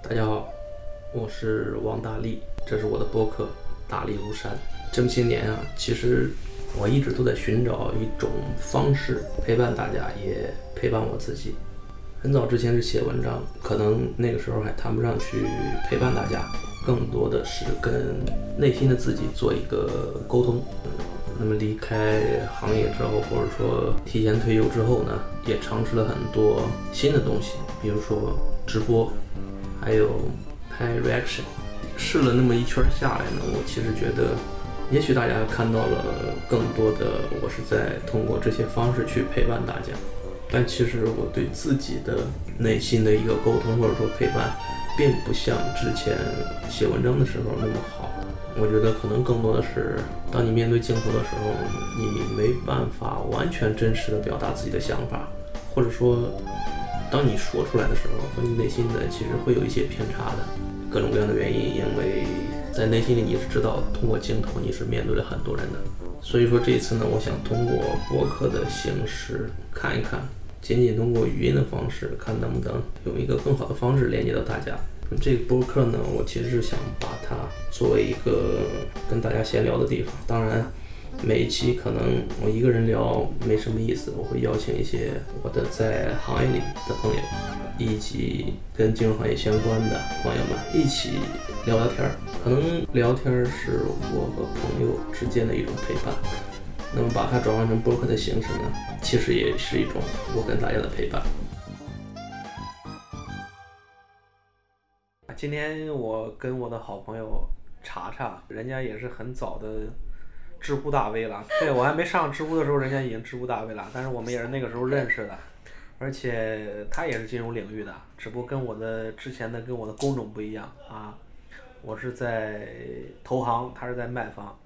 大家好，我是王大力，这是我的播客《大力如山》。这么些年啊，其实我一直都在寻找一种方式陪伴大家，也陪伴我自己。很早之前是写文章，可能那个时候还谈不上去陪伴大家，更多的是跟内心的自己做一个沟通。那么离开行业之后，或者说提前退休之后呢，也尝试了很多新的东西，比如说直播，还有拍 reaction。试了那么一圈下来呢，我其实觉得，也许大家看到了更多的我是在通过这些方式去陪伴大家，但其实我对自己的内心的一个沟通或者说陪伴，并不像之前写文章的时候那么好。我觉得可能更多的是，当你面对镜头的时候，你没办法完全真实的表达自己的想法，或者说，当你说出来的时候，和你内心的其实会有一些偏差的，各种各样的原因，因为在内心里你是知道，通过镜头你是面对了很多人的，所以说这一次呢，我想通过播客的形式看一看，仅仅通过语音的方式，看能不能用一个更好的方式连接到大家。这个播客呢，我其实是想把它作为一个跟大家闲聊的地方。当然，每一期可能我一个人聊没什么意思，我会邀请一些我的在行业里的朋友，以及跟金融行业相关的朋友们一起聊聊天儿。可能聊天儿是我和朋友之间的一种陪伴。那么把它转换成播客的形式呢，其实也是一种我跟大家的陪伴。今天我跟我的好朋友查查，人家也是很早的知乎大 V 了。对我还没上知乎的时候，人家已经知乎大 V 了。但是我们也是那个时候认识的，而且他也是金融领域的，只不过跟我的之前的跟我的工种不一样啊。我是在投行，他是在卖方，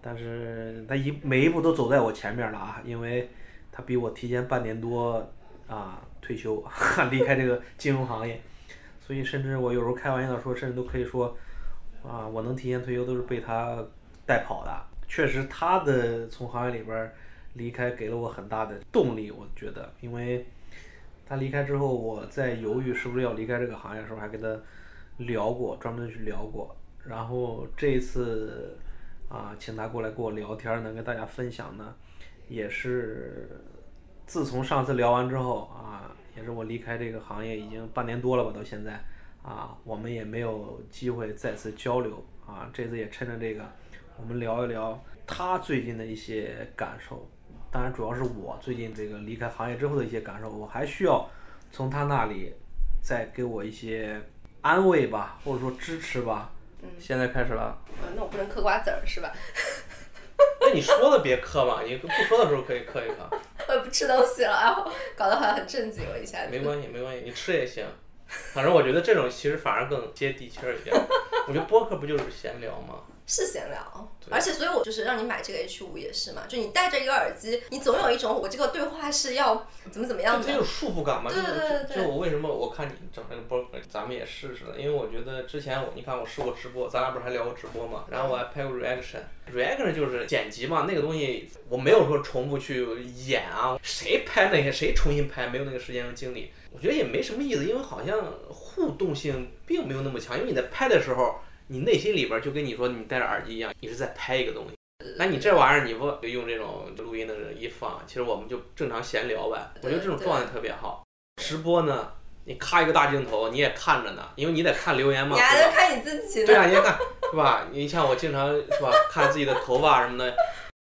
但是他一每一步都走在我前面了啊，因为他比我提前半年多啊退休，哈 离开这个金融行业。所以，甚至我有时候开玩笑说，甚至都可以说，啊，我能提前退休都是被他带跑的。确实，他的从行业里边离开给了我很大的动力。我觉得，因为他离开之后，我在犹豫是不是要离开这个行业的时候，还跟他聊过，专门去聊过。然后这一次啊，请他过来跟我聊天，能跟大家分享呢，也是自从上次聊完之后啊。也是我离开这个行业已经半年多了吧，到现在，啊，我们也没有机会再次交流啊。这次也趁着这个，我们聊一聊他最近的一些感受。当然，主要是我最近这个离开行业之后的一些感受，我还需要从他那里再给我一些安慰吧，或者说支持吧。嗯。现在开始了。嗯，那我不能嗑瓜子儿是吧？那你说的别嗑嘛，你不说的时候可以嗑一嗑。我也不吃东西了，然 后搞得好像很正经了一下子。没关系，没关系，你吃也行。反正我觉得这种其实反而更接地气儿一点。我觉得播客不就是闲聊吗？是闲聊，而且所以，我就是让你买这个 H 五也是嘛，就你戴着一个耳机，你总有一种我这个对话是要怎么怎么样的。这有束缚感嘛？对对对。就我为什么我看你整那个播客，咱们也试试了，因为我觉得之前我你看我试过直播，咱俩不是还聊过直播嘛？然后我还拍过 reaction，reaction 就是剪辑嘛，那个东西我没有说重复去演啊，谁拍那些谁重新拍，没有那个时间和精力，我觉得也没什么意思，因为好像互动性并没有那么强，因为你在拍的时候。你内心里边就跟你说，你戴着耳机一样，你是在拍一个东西。那你这玩意儿，你不就用这种录音的人一放，其实我们就正常闲聊呗。我觉得这种状态特别好。直播呢，你咔一个大镜头，你也看着呢，因为你得看留言嘛。你还能看你自己？对啊，你看，是吧？你像我经常是吧，看自己的头发什么的。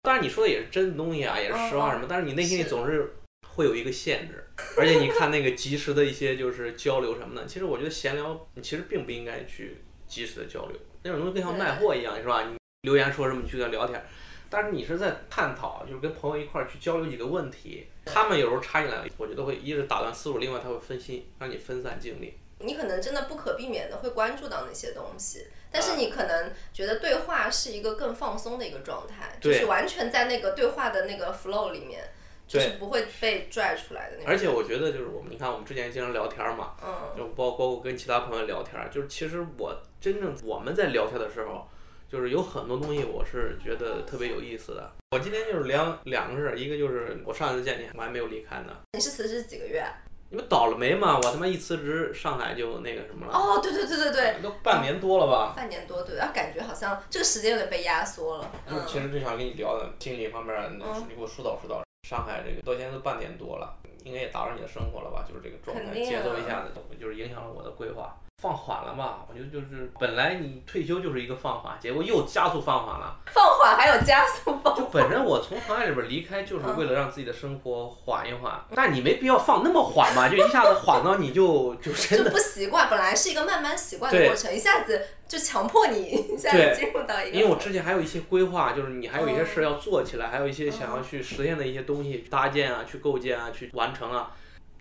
当然你说的也是真的东西啊，也是实话什么，但是你内心里总是会有一个限制。而且你看那个及时的一些就是交流什么的，其实我觉得闲聊你其实并不应该去。及时的交流，那种东西更像卖货一样，是吧？你留言说什么，你去跟他聊天，但是你是在探讨，就是跟朋友一块儿去交流几个问题。他们有时候插进来，我觉得会一是打断思路，另外他会分心，让你分散精力。你可能真的不可避免的会关注到那些东西，但是你可能觉得对话是一个更放松的一个状态，就是完全在那个对话的那个 flow 里面。就是不会被拽出来的那种。而且我觉得就是我们，你看我们之前经常聊天嘛，嗯，就包包括跟其他朋友聊天，就是其实我真正我们在聊天的时候，就是有很多东西我是觉得特别有意思的。我今天就是聊两个事儿，一个就是我上一次见你我还没有离开呢。你是辞职几个月？你不倒了霉嘛？我他妈一辞职，上海就那个什么了。哦，对对对对对。都半年多了吧？半年多，对，啊，感觉好像这个时间有点被压缩了。嗯。其实正想跟你聊的心理方面，你给我疏导疏导。上海这个到现在都半年多了，应该也打扰你的生活了吧？就是这个状态，节奏一下子就是影响了我的规划。放缓了嘛？我觉得就是本来你退休就是一个放缓，结果又加速放缓了。放缓还有加速放？就本身我从行业里边离开，就是为了让自己的生活缓一缓。但你没必要放那么缓嘛，就一下子缓到你就 就真的。就不习惯，本来是一个慢慢习惯的过程，一下子就强迫你 一下子进入到一个。因为我之前还有一些规划，就是你还有一些事要做起来，还有一些想要去实现的一些东西搭建啊，去构建啊，去完成啊。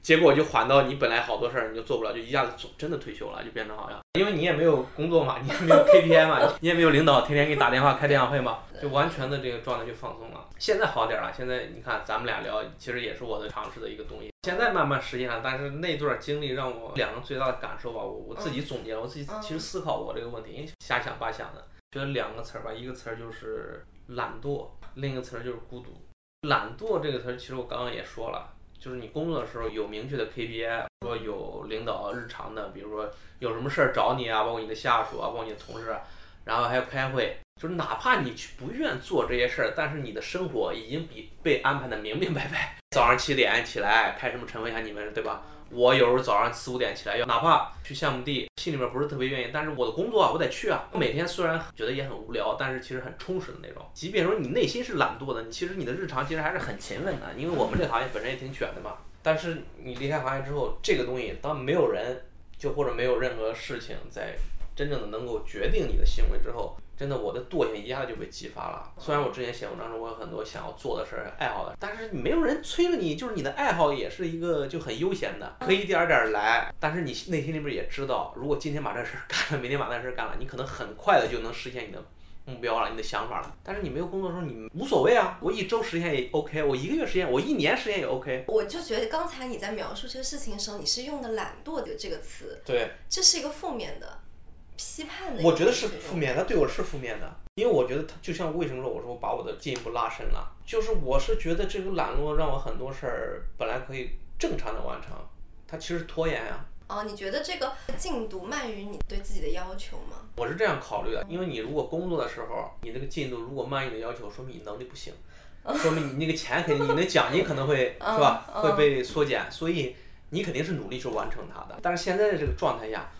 结果就缓到你本来好多事儿你就做不了，就一下子真的退休了，就变成好像，因为你也没有工作嘛，你也没有 KPI 嘛，你也没有领导天天给你打电话开电话会嘛，就完全的这个状态就放松了。现在好点了，现在你看咱们俩聊，其实也是我的尝试的一个东西。现在慢慢实现了，但是那段经历让我两个最大的感受吧，我我自己总结，我自己其实思考过这个问题，因为瞎想八想的，觉得两个词儿吧，一个词儿就是懒惰，另一个词儿就是孤独。懒惰这个词儿，其实我刚刚也说了。就是你工作的时候有明确的 KPI，说有领导日常的，比如说有什么事儿找你啊，包括你的下属啊，包括你的同事，然后还要开会，就是哪怕你去不愿做这些事儿，但是你的生活已经比被安排的明明白白。早上七点起来开什么晨会啊，你们对吧？我有时候早上四五点起来，要哪怕去项目地，心里面不是特别愿意，但是我的工作啊，我得去啊。每天虽然觉得也很无聊，但是其实很充实的那种。即便说你内心是懒惰的，你其实你的日常其实还是很勤奋的，因为我们这个行业本身也挺卷的嘛。但是你离开行业之后，这个东西当没有人就或者没有任何事情在真正的能够决定你的行为之后。真的，我的惰性一下子就被激发了。虽然我之前写文章中我有很多想要做的事儿、爱好的，但是没有人催着你，就是你的爱好也是一个就很悠闲的，可以一点点来。但是你内心里边也知道，如果今天把这事儿 干了，明天把那事儿干了，你可能很快的就能实现你的目标了、你的想法了。但是你没有工作的时候，你无所谓啊。我一周实现也 OK，我一个月实现，我一年实现也 OK。我就觉得刚才你在描述这个事情的时候，你是用的“懒惰”的这个词，对，这是一个负面的。批判的，我觉得是负面他，对我是负面的，因为我觉得他就像为什么说我说我把我的进一步拉伸了，就是我是觉得这个懒惰让我很多事儿本来可以正常的完成，它其实拖延呀。哦，你觉得这个进度慢于你对自己的要求吗？我是这样考虑的，因为你如果工作的时候你这个进度如果慢于你的要求，说明你能力不行，说明你那个钱肯定你的奖金可能会 是吧会被缩减，所以你肯定是努力去完成它的。但是现在的这个状态下。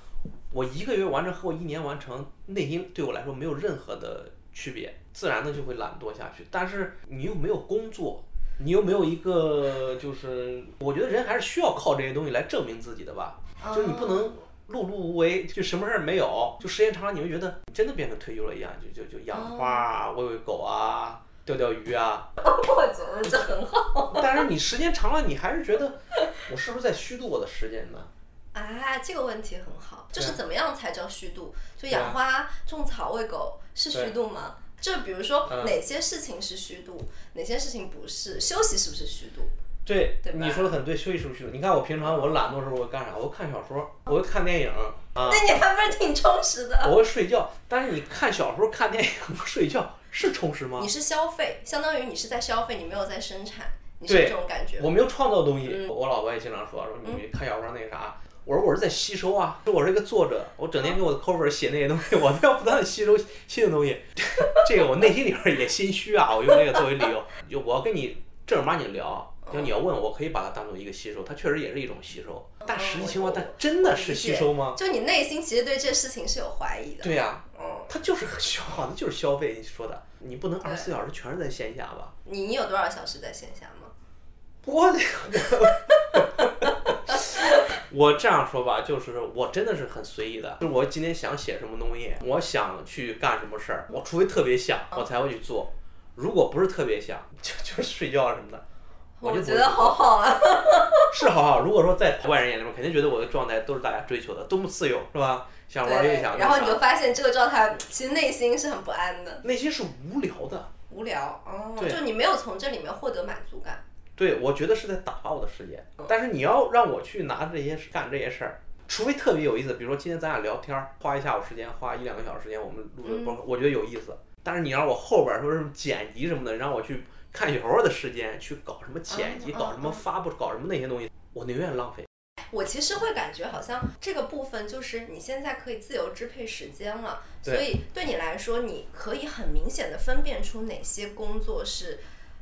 我一个月完成和我一年完成，内心对我来说没有任何的区别，自然的就会懒惰下去。但是你又没有工作，你又没有一个，就是我觉得人还是需要靠这些东西来证明自己的吧。就是你不能碌碌无为，就什么事儿没有，就时间长了你会觉得你真的变成退休了一样，就就就养花啊，喂喂狗啊，钓钓鱼啊。我觉得这很好。但是你时间长了，你还是觉得我是不是在虚度我的时间呢？啊，这个问题很好，就是怎么样才叫虚度？就养花、种草、喂狗是虚度吗？就比如说哪些事情是虚度，哪些事情不是？休息是不是虚度？对，你说的很对，休息是不是虚度？你看我平常我懒惰的时候我干啥？我看小说，我会看电影。那你还不是挺充实的？我会睡觉，但是你看小说、看电影、睡觉是充实吗？你是消费，相当于你是在消费，你没有在生产，你是这种感觉。我没有创造东西。我老婆也经常说说你看小说那个啥。我说我是在吸收啊，我是一个作者，我整天给我的 cover 写那些东西，我都要不断的吸收新的东西。这个我内心里边也心虚啊，我用这个作为理由，就我要跟你正儿八经聊，就你要问我可以把它当做一个吸收，它确实也是一种吸收。但实际情况，它真的是吸收吗？就你内心其实对这事情是有怀疑的。对呀，嗯，它就是消耗，它就是消费。你说的，你不能二十四小时全是在线下吧？你你有多少小时在线下吗？我这个。我这样说吧，就是我真的是很随意的，就是我今天想写什么东西，我想去干什么事儿，我除非特别想，我才会去做。如果不是特别想，就就是睡觉什么的，我就觉得好好啊。是好好。如果说在外人眼里面，肯定觉得我的状态都是大家追求的，多么自由，是吧？想玩也想。然后你就发现这个状态其实内心是很不安的。内心是无聊的。无聊哦，就你没有从这里面获得满足感。对，我觉得是在打发我的时间，但是你要让我去拿这些干这些事儿，除非特别有意思，比如说今天咱俩聊天儿，花一下午时间，花一两个小时时间，我们录的播客，我觉得有意思。但是你让我后边说什么剪辑什么的，让我去看小说的时间，去搞什么剪辑，搞什么发布，搞什么那些东西，我宁愿浪费。我其实会感觉好像这个部分就是你现在可以自由支配时间了，所以对你来说，你可以很明显的分辨出哪些工作是。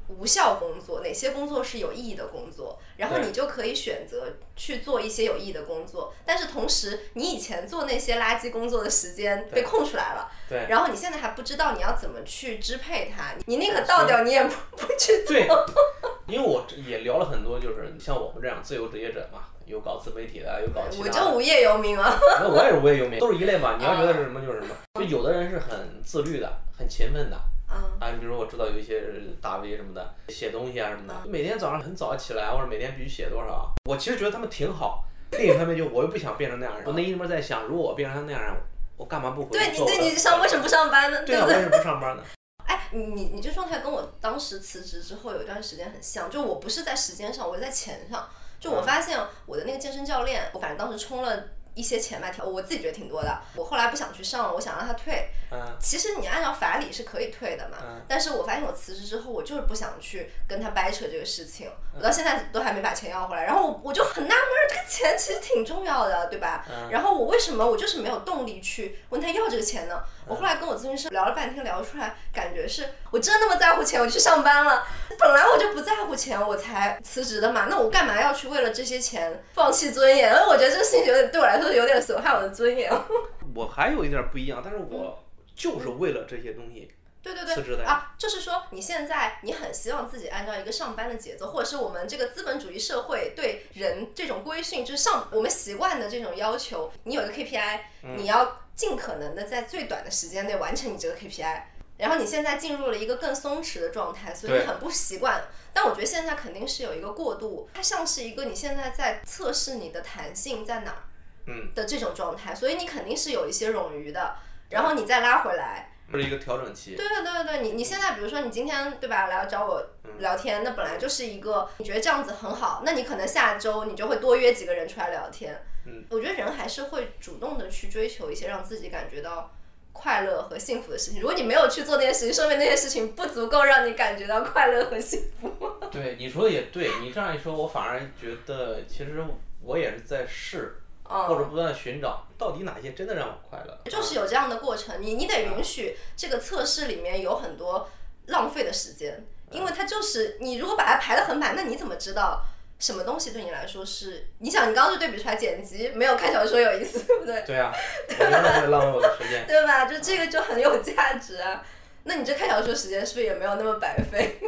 无效工作，哪些工作是有意义的工作？然后你就可以选择去做一些有意义的工作。但是同时，你以前做那些垃圾工作的时间被空出来了。对。然后你现在还不知道你要怎么去支配它，你宁可倒掉，你也不不去做。对。因为我也聊了很多，就是像我们这样自由职业者嘛，有搞自媒体的，有搞其他。我就无业游民啊。那我也是无业游民，都是一类嘛。你要觉得是什么就是什么。就有的人是很自律的，很勤奋的。啊，你比如说我知道有一些大 V 什么的写东西啊什么的，每天早上很早起来，或者每天必须写多少。我其实觉得他们挺好。另一方面就我又不想变成那样人。我内心里面在想，如果我变成那样人，我干嘛不回去做？对，你你上为什么不上班呢？对啊，为什么不上班呢？哎，你你你这状态跟我当时辞职之后有一段时间很像，就我不是在时间上，我在钱上。就我发现我的那个健身教练，我反正当时充了。一些钱吧，我自己觉得挺多的。我后来不想去上了，我想让他退。嗯。其实你按照法理是可以退的嘛。嗯。但是我发现我辞职之后，我就是不想去跟他掰扯这个事情。我到现在都还没把钱要回来，然后我我就很纳闷，这个钱其实挺重要的，对吧？嗯。然后我为什么我就是没有动力去问他要这个钱呢？我后来跟我咨询师聊了半天，聊出来感觉是我真那么在乎钱，我去上班了。本来我就不在乎钱，我才辞职的嘛。那我干嘛要去为了这些钱放弃尊严？我觉得这个事情有点对我来说有点损害我的尊严。我还有一点不一样，但是我就是为了这些东西。对对对，辞职的啊，就是说你现在你很希望自己按照一个上班的节奏，或者是我们这个资本主义社会对人这种规训，就是上我们习惯的这种要求，你有一个 KPI，你要尽可能的在最短的时间内完成你这个 KPI。然后你现在进入了一个更松弛的状态，所以你很不习惯。但我觉得现在肯定是有一个过渡，它像是一个你现在在测试你的弹性在哪儿，嗯的这种状态，所以你肯定是有一些冗余的，然后你再拉回来。是一个调整期。对对对对对，你你现在比如说你今天对吧来找我聊天，那本来就是一个你觉得这样子很好，那你可能下周你就会多约几个人出来聊天。嗯，我觉得人还是会主动的去追求一些让自己感觉到快乐和幸福的事情。如果你没有去做那些事情，说明那些事情不足够让你感觉到快乐和幸福。对，你说的也对，你这样一说，我反而觉得其实我也是在试。或者不断寻找到底哪些真的让我快乐，就是有这样的过程，你你得允许这个测试里面有很多浪费的时间，因为它就是你如果把它排得很满，那你怎么知道什么东西对你来说是？你想你刚刚就对比出来剪辑没有看小说有意思，对不对？对啊，我觉得会浪费我的时间，对吧？就这个就很有价值啊，那你这看小说时间是不是也没有那么白费？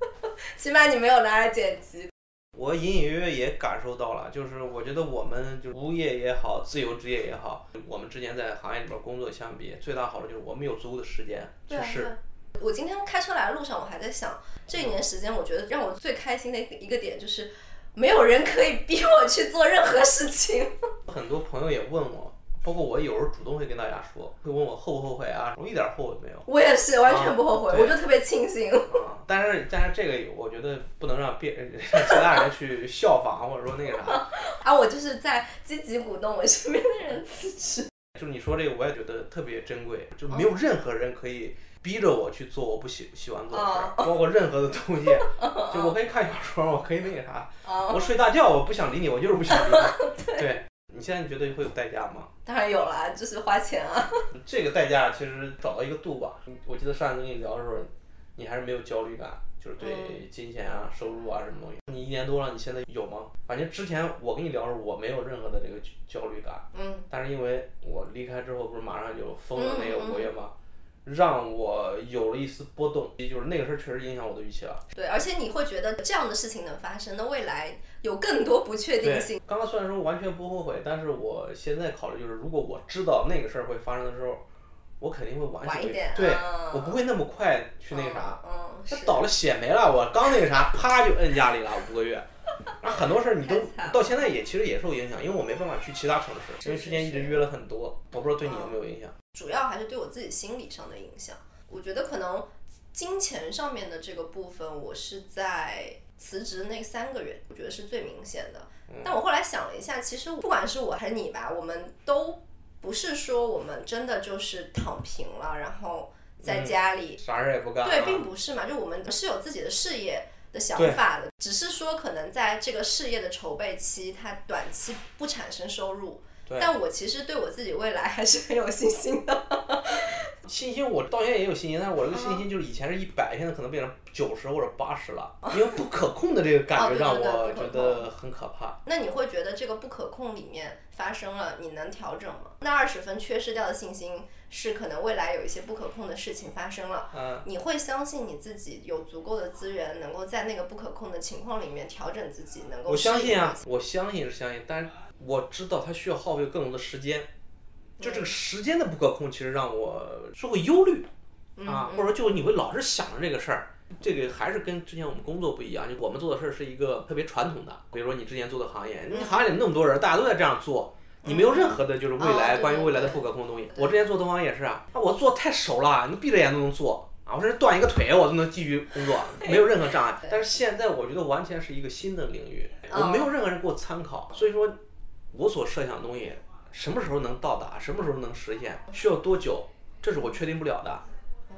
起码你没有拿来剪辑。我隐隐约约也感受到了，就是我觉得我们就无业也好，自由职业也好，我们之前在行业里边工作相比，最大好处就是我们有足够的时间去试。我今天开车来的路上，我还在想，这一年时间，我觉得让我最开心的一个点就是，没有人可以逼我去做任何事情。很多朋友也问我。包括我有时候主动会跟大家说，会问我后不后悔啊？我一点后悔没有。我也是，完全不后悔，我就特别庆幸。但是，但是这个我觉得不能让别让 其他人去效仿，或者说那个啥。啊，我就是在积极鼓动我身边的人辞职。就是你说这个，我也觉得特别珍贵，就没有任何人可以逼着我去做我不喜喜欢做的事儿，包括任何的东西。就我可以看小说，我可以那个啥，我睡大觉，我不想理你，我就是不想理你。对。你现在觉得会有代价吗？当然有了，就是花钱啊。这个代价其实找到一个度吧。我记得上次跟你聊的时候，你还是没有焦虑感，就是对金钱啊、收入啊什么东西。你一年多了，你现在有吗？反正之前我跟你聊的时候，我没有任何的这个焦虑感。嗯。但是因为我离开之后，不是马上就封了那个五个月吗？让我有了一丝波动，也就是那个事儿确实影响我的预期了。对，而且你会觉得这样的事情能发生，那未来有更多不确定性。刚刚虽然说完全不后悔，但是我现在考虑就是，如果我知道那个事儿会发生的时候，我肯定会晚一点。对，我不会那么快去那个啥。嗯。那倒了血霉了，我刚那个啥，啪就摁家里了五个月。然后很多事儿你都到现在也其实也受影响，因为我没办法去其他城市，因为之前一直约了很多，我不知道对你有没有影响。主要还是对我自己心理上的影响。我觉得可能金钱上面的这个部分，我是在辞职那三个月，我觉得是最明显的。但我后来想了一下，其实不管是我还是你吧，我们都不是说我们真的就是躺平了，然后在家里啥事也不干。对，并不是嘛，就我们是有自己的事业。的想法的，只是说可能在这个事业的筹备期，它短期不产生收入。但我其实对我自己未来还是很有信心的。信心，我到现在也有信心，但是我这个信心就是以前是一百，现在可能变成九十或者八十了，因为不可控的这个感觉让我觉得很可怕。那你会觉得这个不可控里面发生了，你能调整吗？那二十分缺失掉的信心是可能未来有一些不可控的事情发生了，嗯，你会相信你自己有足够的资源，能够在那个不可控的情况里面调整自己，能够我相信啊，我相信是相信，但是我知道它需要耗费更多的时间。就这个时间的不可控，其实让我是会忧虑，啊，或者说就你会老是想着这个事儿。这个还是跟之前我们工作不一样，就我们做的事儿是一个特别传统的。比如说你之前做的行业，你行业里那么多人，大家都在这样做，你没有任何的就是未来关于未来的不可控的东西。我之前做东方也是啊，我做太熟了，你闭着眼都能做啊，我甚至断一个腿我都能继续工作，没有任何障碍。但是现在我觉得完全是一个新的领域，我没有任何人给我参考，所以说我所设想的东西。什么时候能到达？什么时候能实现？需要多久？这是我确定不了的。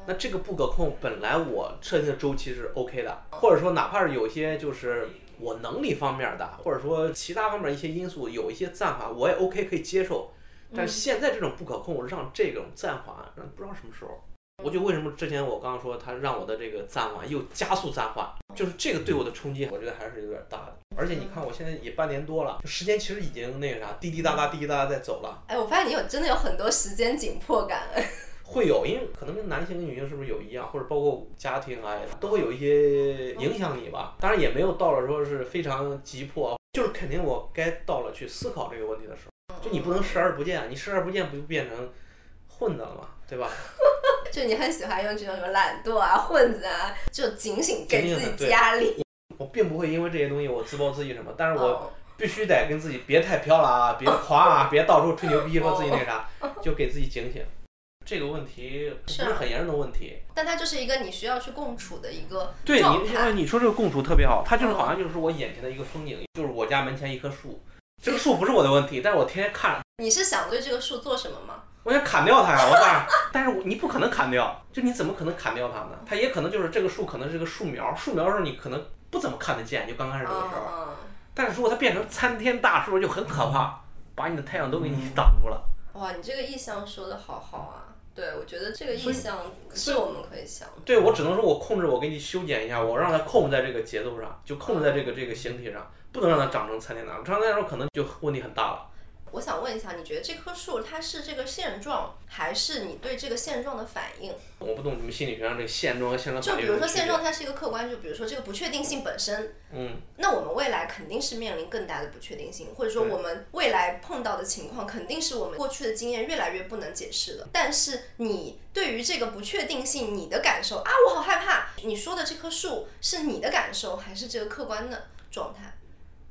那这个不可控，本来我设定的周期是 OK 的，或者说哪怕是有些就是我能力方面的，或者说其他方面一些因素有一些暂缓，我也 OK 可以接受。但是现在这种不可控，让这种暂缓让不知道什么时候。我就为什么之前我刚刚说他让我的这个暂缓又加速暂缓，就是这个对我的冲击，我觉得还是有点大的。而且你看我现在也半年多了，时间其实已经那个啥滴滴答答滴滴答答在走了。哎，我发现你有真的有很多时间紧迫感。会有，因为可能跟男性跟女性是不是有一样，或者包括家庭啊，都会有一些影响你吧。当然也没有到了说是非常急迫，就是肯定我该到了去思考这个问题的时候，就你不能视而不见，你视而不见不就变成混子了嘛，对吧？就你很喜欢用这种什么懒惰啊、混子啊，就警醒给自己压力。我并不会因为这些东西我自暴自弃什么，但是我必须得跟自己别太飘了啊，别夸啊，别到处吹牛逼说自己那啥，就给自己警醒。这个问题不是很严重的问题，但它就是一个你需要去共处的一个对你，你说这个共处特别好，它就是好像就是我眼前的一个风景，就是我家门前一棵树。这个树不是我的问题，但是我天天看。你是想对这个树做什么吗？我想砍掉它呀！我告但是你不可能砍掉，就你怎么可能砍掉它呢？它也可能就是这个树，可能是个树苗，树苗的时候你可能不怎么看得见，就刚开始的时候。但是如果它变成参天大树，就很可怕，把你的太阳都给你挡住了。哇，你这个意象说的好好啊！对，我觉得这个意象是我们可以想。对，我只能说我控制，我给你修剪一下，我让它控制在这个节奏上，就控制在这个这个形体上，不能让它长成参天大树，长成那时候可能就问题很大了。我想问一下，你觉得这棵树它是这个现状，还是你对这个现状的反应？我不懂你们心理学上这个现状和现状就比如说现状它是一个客观，就比如说这个不确定性本身。嗯。那我们未来肯定是面临更大的不确定性，或者说我们未来碰到的情况肯定是我们过去的经验越来越不能解释的。但是你对于这个不确定性，你的感受啊，我好害怕。你说的这棵树是你的感受，还是这个客观的状态？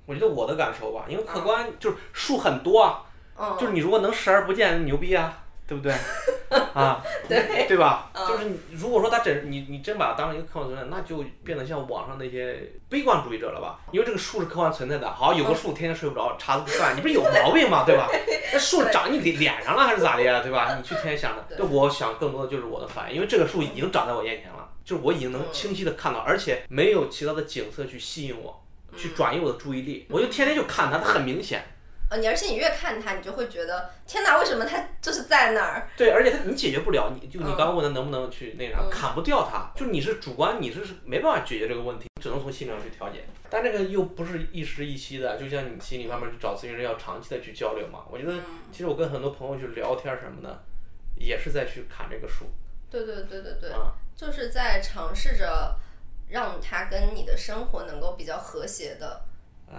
我觉得我的感受吧，因为客观就是树很多啊，就是你如果能视而不见，牛逼啊，对不对？啊，对对吧？就是如果说他真你你真把它当成一个客观存在，那就变得像网上那些悲观主义者了吧？因为这个树是客观存在的，好有个树天天睡不着，查不算，你不是有毛病吗？对吧？那树长你脸脸上了还是咋的呀？对吧？你去天天想的，我想更多的就是我的反应，因为这个树已经长在我眼前了，就是我已经能清晰的看到，而且没有其他的景色去吸引我。去转移我的注意力，我就天天就看它，它很明显。呃，你而且你越看它，你就会觉得天哪，为什么它就是在那儿？对，而且它你解决不了，你就你刚刚问他能不能去那啥，砍不掉它，就你是主观，你是是没办法解决这个问题，只能从心理上去调节。但这个又不是一时一夕的，就像你心理方面去找咨询师要长期的去交流嘛。我觉得其实我跟很多朋友去聊天什么的，也是在去砍这个树。对对对对对，就是在尝试着。让他跟你的生活能够比较和谐的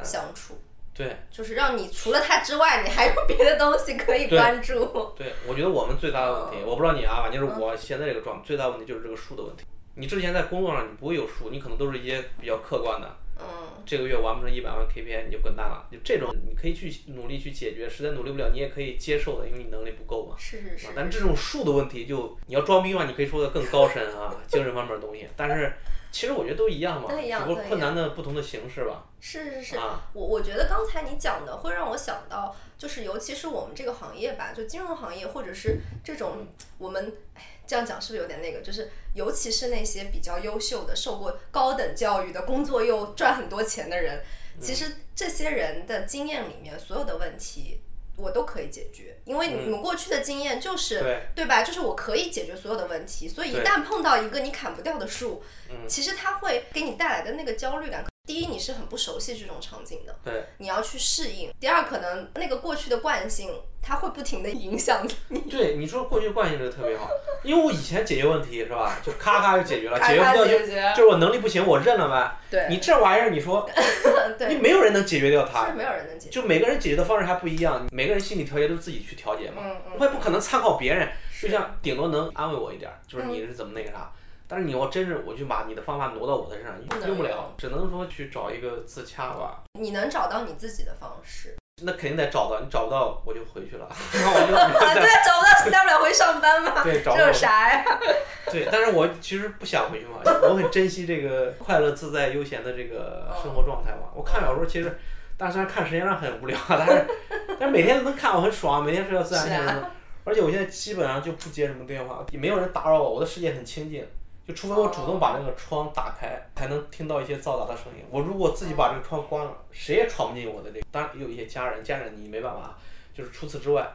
相处，对，就是让你除了他之外，你还有别的东西可以关注。对，我觉得我们最大的问题，我不知道你啊，反正就是我现在这个状态，最大问题就是这个数的问题。你之前在工作上你不会有数，你可能都是一些比较客观的，嗯，这个月完不成一百万 KPI 你就滚蛋了，就这种你可以去努力去解决，实在努力不了你也可以接受的，因为你能力不够嘛。是是是。但这种数的问题就你要装逼嘛，你可以说的更高深啊，精神方面的东西，但是。其实我觉得都一样嘛，都一样，只不过困难的不同的形式吧。是是是，啊我我觉得刚才你讲的会让我想到，就是尤其是我们这个行业吧，就金融行业或者是这种我们，哎，这样讲是不是有点那个？就是尤其是那些比较优秀的、受过高等教育的、工作又赚很多钱的人，其实这些人的经验里面所有的问题。我都可以解决，因为你们过去的经验就是，对对吧？就是我可以解决所有的问题，所以一旦碰到一个你砍不掉的树，其实它会给你带来的那个焦虑感。第一，你是很不熟悉这种场景的，对，你要去适应。第二，可能那个过去的惯性，它会不停的影响你。对，你说过去惯性这个特别好，因为我以前解决问题是吧，就咔咔就解决了，解决不掉就就是我能力不行，我认了呗。对你这玩意儿，你说 你对，没有人能解决掉是它，没有人能解决。就每个人解决的方式还不一样，每个人心理调节都是自己去调节嘛。嗯嗯，我也不可能参考别人，就像顶多能安慰我一点儿，就是嗯你是怎么那个啥。但是你要真是我去把你的方法挪到我的身上，用不了，只能说去找一个自洽吧。你能找到你自己的方式。那肯定得找到，你找不到我就回去了，然后我就 啊，对，找不到大不了回上班嘛。对找不这有啥呀？对，但是我其实不想回去嘛，我很珍惜这个快乐自在悠闲的这个生活状态嘛。我看小说其实，但虽然看时间上很无聊，但是 但是每天都能看我很爽，每天睡到自然醒啊。而且我现在基本上就不接什么电话，也没有人打扰我，我的世界很清静。就除非我主动把那个窗打开，才能听到一些嘈杂的声音。我如果自己把这个窗关了，谁也闯不进我的这个。当然也有一些家人，家人你没办法，就是除此之外，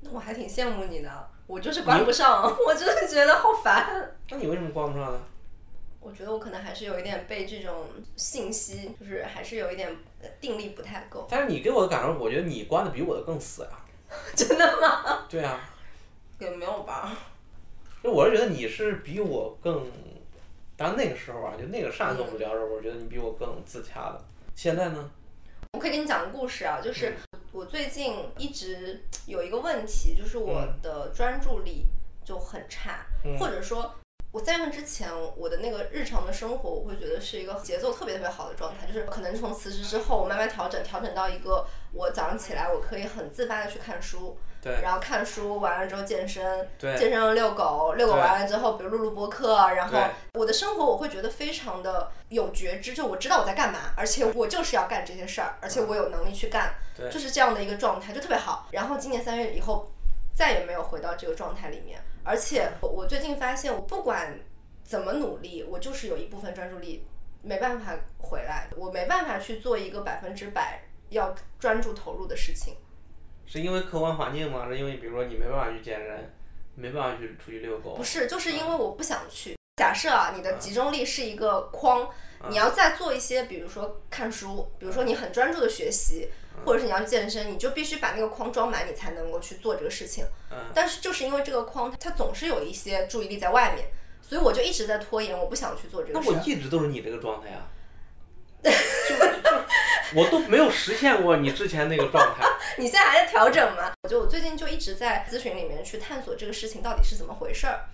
那我还挺羡慕你的，我就是关不上，我真的觉得好烦。那你为什么关不上呢？我觉得我可能还是有一点被这种信息，就是还是有一点呃定力不太够。但是你给我的感受，我觉得你关的比我的更死呀。真的吗？对啊。也没有吧。就我是觉得你是比我更，当然那个时候啊，就那个上一次我们聊的时候，我觉得你比我更自洽的。现在呢？我可以给你讲个故事啊，就是嗯我最近一直有一个问题，就是我嗯的专注力就很差，嗯或者说。我在那之前，我的那个日常的生活，我会觉得是一个节奏特别特别好的状态，就是可能从辞职之后，我慢慢调整，调整到一个我早上起来我可以很自发的去看书，对。然后看书完了之后健身，对。健身遛狗，遛狗完了之后，比如录录播客，然后我的生活我会觉得非常的有觉知，就我知道我在干嘛，而且我就是要干这些事儿，而且我有能力去干，对。就是这样的一个状态，就特别好。然后今年三月以后，再也没有回到这个状态里面，而且我我最近发现，我不管怎么努力，我就是有一部分专注力没办法回来，我没办法去做一个百分之百要专注投入的事情。是因为客观环境吗？是因为比如说你没办法去见人，没办法去出去遛狗不？是，就是因为我不想去。假设啊，你的集中力是一个框，你要再做一些，比如说看书，比如说你很专注的学习，或者是你要健身，你就必须把那个框装满，你才能够去做这个事情。但是就是因为这个框，它总是有一些注意力在外面，所以我就一直在拖延，我不想去做这个事儿。我一直都是你这个状态啊，就就我都没有实现过你之前那个状态。你现在还在调整吗？我就我最近就一直在咨询里面去探索这个事情到底是怎么回事儿。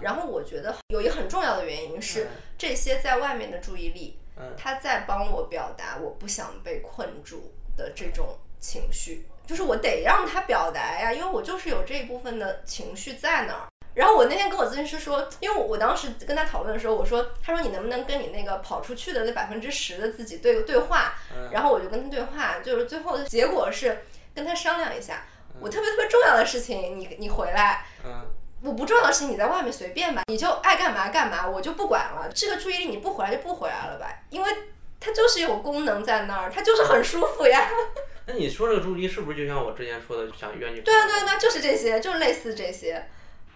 然后我觉得有一个很重要的原因是嗯，这些在外面的注意力，嗯它在帮我表达我不想被困住的这种情绪，就是我得让他表达呀，因为我就是有这一部分的情绪在那儿。然后我那天跟我咨询师说，因为我我当时跟他讨论的时候，我说，他说你能不能跟你那个跑出去的那百分之十的自己对对话？嗯然后我就跟他对话，就是最后的结果是跟他商量一下，我特别特别重要的事情，你你回来，嗯，我不重要的事情你在外面随便吧，你就爱干嘛干嘛，我就不管了。这个注意力你不回来就不回来了吧，因为它就是有功能在那儿，它就是很舒服呀。那你说这个注意力是不是就像我之前说的，想约你？对啊对啊对啊，就是这些，就是类似这些。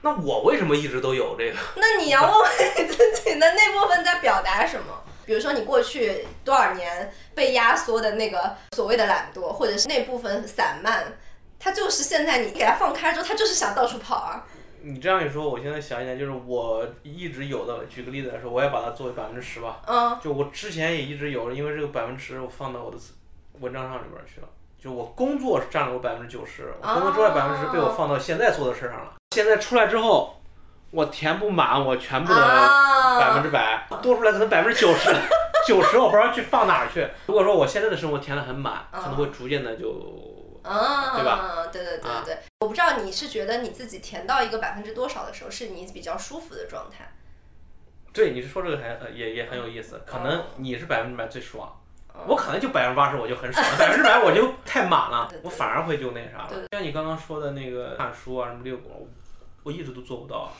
那我为什么一直都有这个？那你要问问你自己的那部分在表达什么？比如说你过去多少年被压缩的那个所谓的懒惰，或者是那部分散漫，它就是现在你给它放开之后，它就是想到处跑啊。你这样一说，我现在想起来，就是我一直有的。举个例子来说，我也把它作为百分之十吧。嗯就我之前也一直有，因为这个百分之十我放到我的文章上里边去了。就我工作是占了我百分之九十，我工作之外百分之十被我放到现在做的事上了。现在出来之后，我填不满我全部的啊，百分之百，多出来可能百分之九十，九十我不知道去放哪儿去。如果说我现在的生活填得很满，可能会逐渐的就啊，对吧？对对对对对，我不知道你是觉得你自己填到一个百分之多少的时候，是你比较舒服的状态。对，你是说这个还也也很有意思，可能你是百分之百最爽。我可能就百分之八十，我就很爽；百分之百我就太满了，我反而会就那啥了。像你刚刚说的那个看书啊，什么遛狗，我一直都做不到。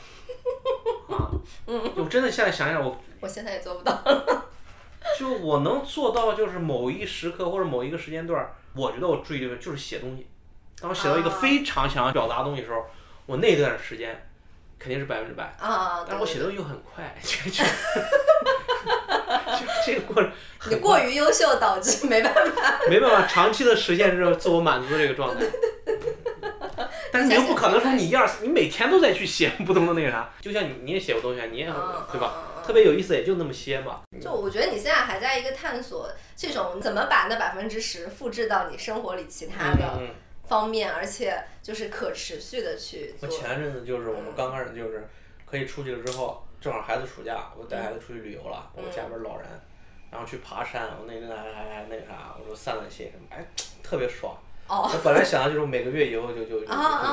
啊，嗯我真的现在想想，我我现在也做不到。就我能做到，就是某一时刻或者某一个时间段，我觉得我注意力就是写东西。当我写到一个非常想要表达东西的时候，我那段时间肯定是百分之百。啊，但是我写的又很快，就就这个过程。你过于优秀导致没办法，没办法长期的实现这种自我满足的这个状态。但是你又不可能说你一二你每天都在去写不同的那个啥，就像你你也写过东西，你也对吧？特别有意思也就那么些嘛。就我觉得你现在还在一个探索这种怎么把那百分之十复制到你生活里其他的方面，而且就是可持续的去。我前阵子就是我们刚开始就是可以出去了之后，正好孩子暑假，我带孩子出去旅游了，我家边老人。然后去爬山，我那个还还还那个啥，我说散散心什么，哎，特别爽。我本来想的就是每个月以后就就 就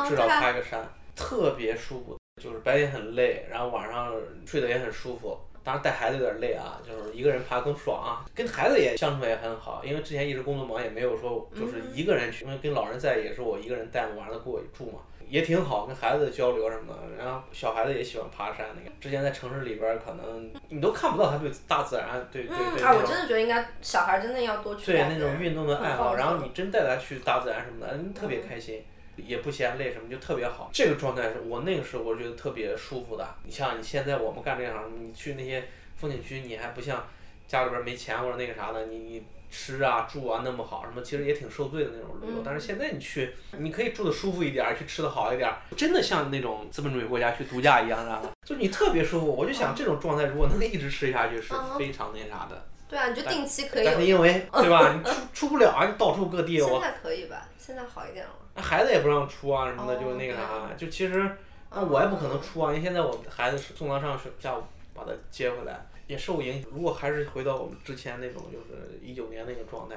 至少爬一个山，特别舒服。就是白天很累，然后晚上睡得也很舒服。当然带孩子有点累啊，就是一个人爬更爽啊。跟孩子也相处也很好，因为之前一直工作忙，也没有说就是一个人去，因为跟老人在也是我一个人带嘛，晚上过住嘛。也挺好，跟孩子交流什么的，然后小孩子也喜欢爬山那个。之前在城市里边，可能你都看不到他对大自然，对对对。啊，我真的觉得应该小孩真的要多去。对那种运动的爱好，然后你真带他去大自然什么的，嗯特别开心，也不嫌累什么，就特别好。这个状态是我那个时候我觉得特别舒服的。你像你现在我们干这行，你去那些风景区，你还不像家里边没钱或者那个啥的，你你。吃啊住啊那么好，什么其实也挺受罪的那种旅游。但是现在你去，你可以住的舒服一点，去吃的好一点，真的像那种资本主义国家去度假一样，啊，就你特别舒服。我就想这种状态如果能一直持续下去，是非常那啥的。对啊，你就定期可以。但是因为对吧，你出 出不了啊，你到处各地。现在可以吧？现在好一点了。那孩子也不让出啊什么的，就那个啥，就其实那我也不可能出啊，因为现在我孩子送他上学，下午把他接回来。也受影响。如果还是回到我们之前那种，就是一九年那个状态，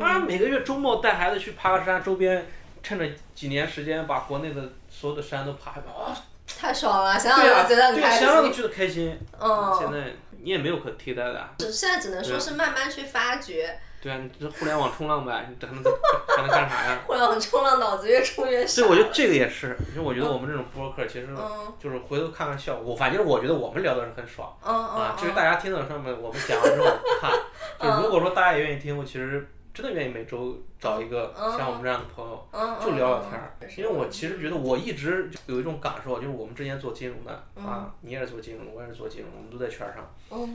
啊，每个月周末带孩子去爬个山，周边趁着几年时间把国内的所有的山都爬一爬，哇，太爽了！想想都觉得很开心。对，想想都觉得开心。嗯。现在你也没有可替代的。现在只能说是慢慢去发掘。对啊，你这互联网冲浪呗，你还能还能干啥呀？互联网冲浪，脑子越冲越小。对，我觉得这个也是，其实我觉得我们这种播客，其实就是回头看看效果。反正我觉得我们聊的是很爽。啊，至于大家听到上面，我们讲完之后看，就如果说大家也愿意听，我其实真的愿意每周找一个像我们这样的朋友，就聊聊天儿。因为我其实觉得我一直有一种感受，就是我们之前做金融的啊，你也是做金融，我也是做金融，我们都在圈上。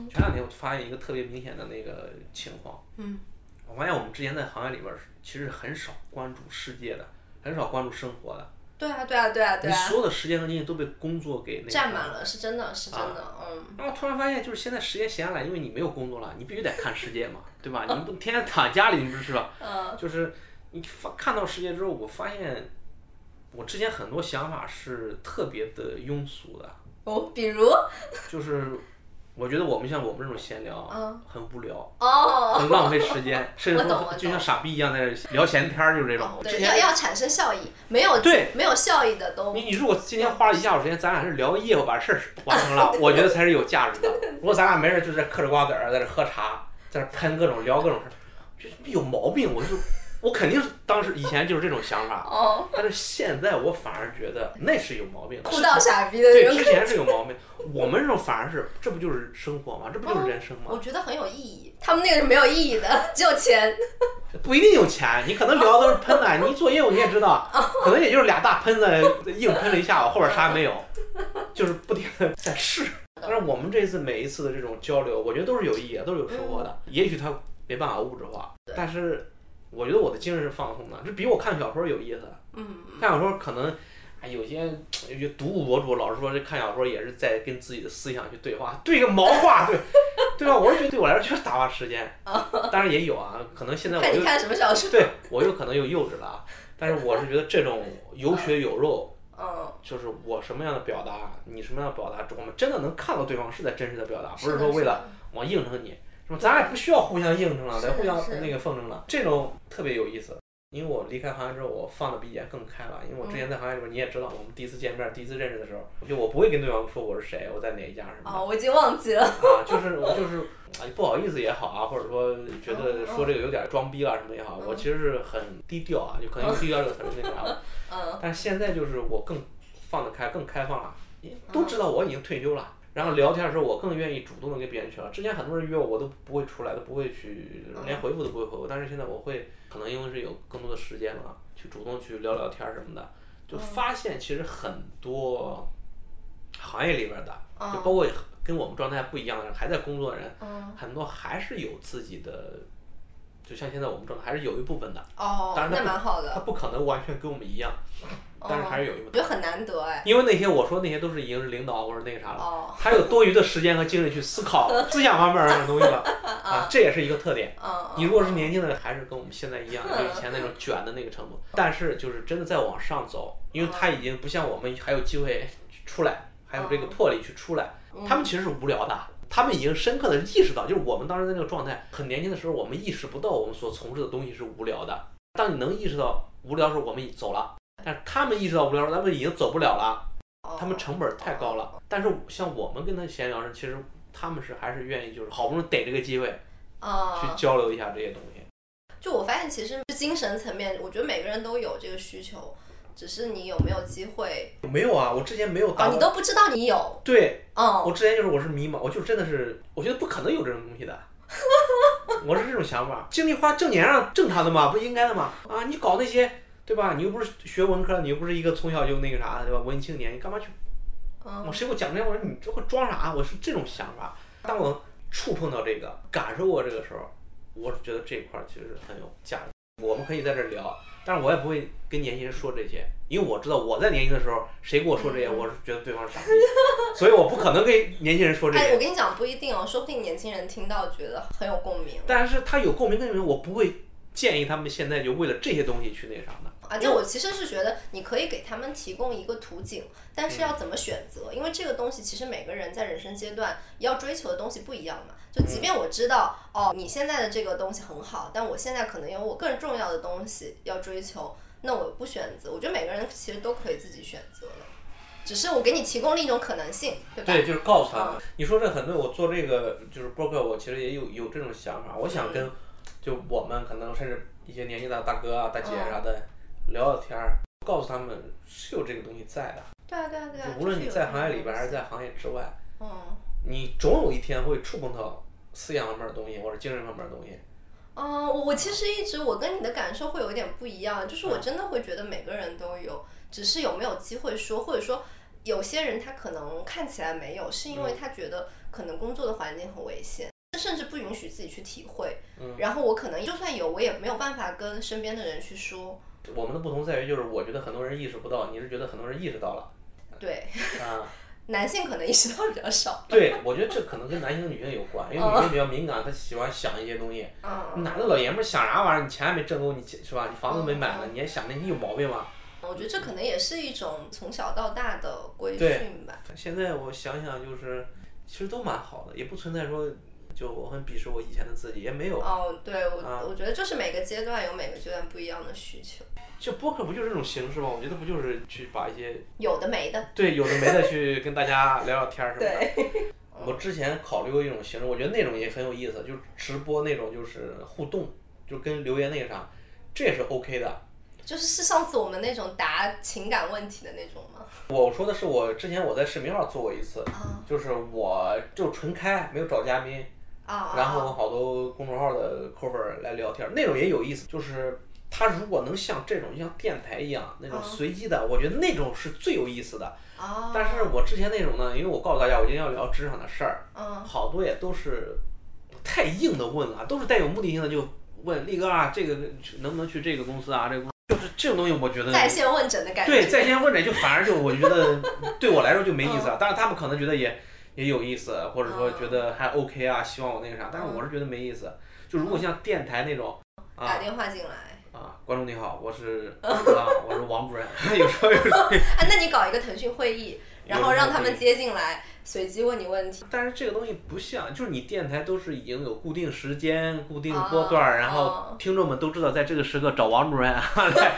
前两天我发现一个特别明显的那个情况。嗯。我发现我们之前在行业里边儿，其实很少关注世界的，很少关注生活的。对啊，对啊，对啊，对啊。你所有的时间和精力都被工作给那占满了，是真的，是真的，嗯。然后突然发现，就是现在时间闲下来，因为你没有工作了，你必须得看世界嘛，对吧？你不天天躺家里，你不是吧？嗯。就是你发看到世界之后，我发现我之前很多想法是特别的庸俗的。哦，比如。就是。我觉得我们像我们这种闲聊，很无聊，哦，很浪费时间，甚至说就像傻逼一样在聊闲天儿，就是这种。对，要要产生效益，没有对没有效益的都。你你如果今天花了一下午时间，咱俩是聊个业务把事儿完成了，我觉得才是有价值的。如果咱俩没事就在嗑着瓜子儿，在这喝茶，在这喷各种聊各种事儿，就有毛病，我就。我肯定是当时以前就是这种想法，但是现在我反而觉得那是有毛病。哭到傻逼的对，之前是有毛病。我们这种反而是，这不就是生活吗？这不就是人生吗？我觉得很有意义。他们那个是没有意义的，只有钱。不一定有钱，你可能聊的都是喷子。你做业务你也知道，可能也就是俩大喷子硬喷了一下午，后边啥也没有，就是不停的在试。但是我们这次每一次的这种交流，我觉得都是有意义的，都是有收获的。也许它没办法物质化，但是。我觉得我的精神是放松的，这比我看小说有意思。嗯看小说可能，哎，有些有些读物博主老是说这看小说也是在跟自己的思想去对话，对个毛话，对，对吧？我是觉得对我来说就是打发时间。当然也有啊，可能现在我看看什么小说？对我又可能又幼稚了啊。但是我是觉得这种 有血有肉，嗯，就是我什么样的表达，你什么样的表达，我们真的能看到对方是在真实的表达，不是说为了我应承你。是吧？咱俩不需要互相应承了，得互相那个奉承了，这种特别有意思。因为我离开行业之后，我放的比以前更开了。因为我之前在行业里边，你也知道，我们第一次见面、第一次认识的时候，就我不会跟对方说我是谁，我在哪一家什么的。哦，我已经忘记了。啊，就是我就是啊，不好意思也好啊，或者说觉得说这个有点装逼了什么也好，我其实是很低调啊，就可能用低调这个词儿那啥了。嗯。但是现在就是我更放得开，更开放了，都知道我已经退休了。然后聊天的时候，我更愿意主动的跟别人去了。之前很多人约我，我都不会出来，都不会去，连回复都不会回复。但是现在我会，可能因为是有更多的时间了，去主动去聊聊天什么的，就发现其实很多行业里边的，就包括跟我们状态不一样的人，还在工作的人，很多还是有自己的，就像现在我们状态，还是有一部分的。哦，那蛮好的。他不可能完全跟我们一样。但是还是有一部分，我觉得很难得哎。因为那些我说那些都是已经是领导或者那个啥了，他有多余的时间和精力去思考 思想方面的东西了 啊，这也是一个特点。你如果是年轻的，还是跟我们现在一样，就以前那种 卷的那个程度。但是就是真的在往上走，因为他已经不像我们还有机会出来，还有这个魄力去出来。他们其实是无聊的，他们已经深刻的意识到，就是我们当时在那个状态很年轻的时候，我们意识不到我们所从事的东西是无聊的。当你能意识到无聊的时候，我们走了。但是他们意识到无聊，他们已经走不了了，他们成本太高了。但是像我们跟他闲聊时，其实他们是还是愿意，就是好不容易逮这个机会，去交流一下这些东西。就我发现，其实精神层面，我觉得每个人都有这个需求，只是你有没有机会。没有啊，我之前没有。啊，你都不知道你有。对。嗯。我之前就是我是迷茫，我就真的是，我觉得不可能有这种东西的。我是这种想法，精力花挣钱上正常的嘛，不应该的嘛？啊，你搞那些。对吧？你又不是学文科，你又不是一个从小就那个啥的，对吧？文艺青年，你干嘛去？我谁给我讲这些？我说你这会装啥？我是这种想法。当我触碰到这个，感受过这个时候，我是觉得这一块其实很有价值。我们可以在这聊，但是我也不会跟年轻人说这些，因为我知道我在年轻的时候，谁跟我说这些，我是觉得对方是傻逼，所以我不可能跟年轻人说这些。哎，我跟你讲，不一定哦，说不定年轻人听到觉得很有共鸣。但是他有共鸣，跟什么？我不会建议他们现在就为了这些东西去那啥的。啊，就我其实是觉得你可以给他们提供一个途径，但是要怎么选择？因为这个东西其实每个人在人生阶段要追求的东西不一样嘛。就即便我知道哦，你现在的这个东西很好，但我现在可能有我更重要的东西要追求，那我不选择。我觉得每个人其实都可以自己选择的，只是我给你提供另一种可能性，对吧？对，就是告诉他们，你说这很对。我做这个就是播客，我其实也有有这种想法，我想跟就我们可能甚至一些年纪大的大哥啊、大姐啥的。聊聊天儿，告诉他们是有这个东西在的。对啊对啊对啊！无论你在行业里边还是在行业之外，嗯，你总有一天会触碰到思想方面的东西或者精神方面的东西。嗯，我其实一直我跟你的感受会有一点不一样，就是我真的会觉得每个人都有，只是有没有机会说，或者说有些人他可能看起来没有，是因为他觉得可能工作的环境很危险，甚至不允许自己去体会。嗯。然后我可能就算有，我也没有办法跟身边的人去说。我们的不同在于，就是我觉得很多人意识不到，你是觉得很多人意识到了。对。啊。男性可能意识到比较少。对，我觉得这可能跟男性和女性有关，因为女性比较敏感，她喜欢想一些东西。嗯。男的老爷们想啥玩意儿？你钱还没挣够，你是吧？你房子没买呢，你还想着，你有毛病吗？我觉得这可能也是一种从小到大的规训吧。现在我想想，就是其实都蛮好的，也不存在说。就我很鄙视我以前的自己，也没有。哦，对，我我觉得就是每个阶段有每个阶段不一样的需求。就播客不就是这种形式吗？我觉得不就是去把一些有的没的。对，有的没的去跟大家聊聊天儿什么的。对。我之前考虑过一种形式，我觉得那种也很有意思，就是直播那种，就是互动，就跟留言那个啥，这也是 OK 的。就是是上次我们那种答情感问题的那种吗？我说的是我之前我在视频号做过一次，就是我就纯开，没有找嘉宾。然后好多公众号的扣粉来聊天，那种也有意思。就是他如果能像这种像电台一样那种随机的，我觉得那种是最有意思的。但是我之前那种呢，因为我告诉大家，我今天要聊职场的事儿，好多也都是太硬的问了，都是带有目的性的，就问力哥啊，这个能不能去这个公司啊？这个就是这种东西，我觉得在线问诊的感觉。对，在线问诊就反而就我觉得 对我来说就没意思了。但是他们可能觉得也。也有意思，或者说觉得还 OK 啊，希望我那个啥，但是我是觉得没意思。就如果像电台那种，打电话进来，啊，观众你好，我是啊 我是王主任。有时候有时候。哎，那你搞一个腾讯会议，然后让他们接进来，随机问你问题。但是这个东西不像，就是你电台都是已经有固定时间、固定波段，然后听众们都知道在这个时刻找王主任 来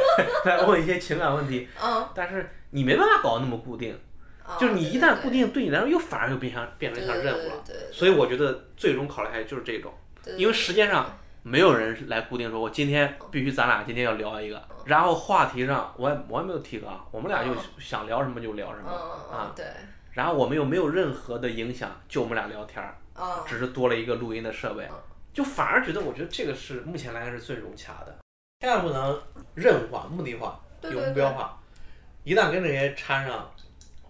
来问一些情感问题。嗯。但是你没办法搞那么固定，就是你一旦固定，对你来说又反而又变成变成一项任务了。所以我觉得最终考虑还就是这种，因为时间上。没有人来固定说，我今天必须咱俩今天要聊一个，然后话题上我也我也没有提纲，我们俩就想聊什么就聊什么啊，对，然后我们又没有任何的影响，就我们俩聊天儿，只是多了一个录音的设备，就反而觉得我觉得这个是目前来看是最融洽的，千万不能任务化、目的化、有目标化，一旦跟这些掺上，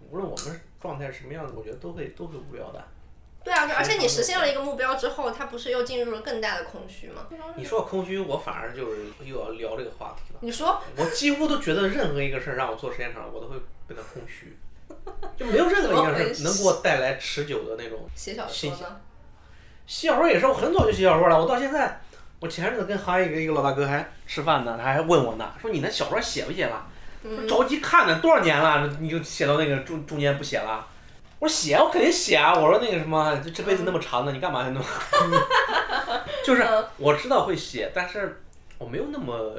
无论我们状态是什么样子，我觉得都会都会无聊的。对啊，而且你实现了一个目标之后，它不是又进入了更大的空虚吗？你说空虚，我反而就是又要聊这个话题了。你说，我几乎都觉得任何一个事儿让我做时间长了，我都会变得空虚，就没有任何一件事能给我带来持久的那种写小说呢？写小说也是，我很早就写小说了。我到现在，我前阵子跟行业一个一个老大哥还吃饭呢，他还问我呢，说你那小说写不写了？着急看呢，多少年了，你就写到那个中中间不写了？我说写，我肯定写啊！我说那个什么，这这辈子那么长的，你干嘛要弄？就是我知道会写，但是我没有那么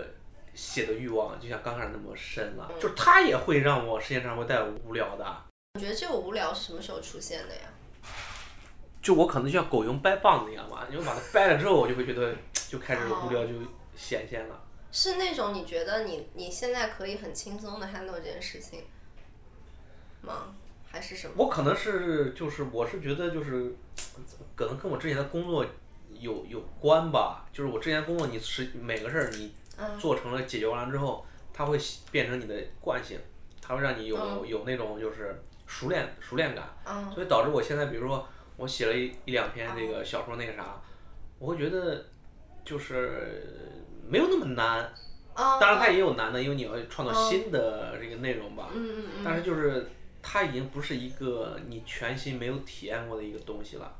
写的欲望，就像刚开始那么深了。就是它也会让我时间长会带无聊的。你觉得这个无聊是什么时候出现的呀？就我可能像狗熊掰棒子一样吧，因为把它掰了之后，我就会觉得就开始无聊就显现了。是那种你觉得你你现在可以很轻松的 handle 这件事情吗？还是什么？我可能是就是我是觉得就是，可能跟我之前的工作有有关吧。就是我之前工作，你是每个事儿你做成了解决完了之后，它会变成你的惯性，它会让你有有那种就是熟练熟练感。所以导致我现在比如说我写了一一两篇这个小说那个啥，我会觉得就是没有那么难。当然它也有难的，因为你要创造新的这个内容吧。嗯嗯嗯。但是就是。它已经不是一个你全新没有体验过的一个东西了。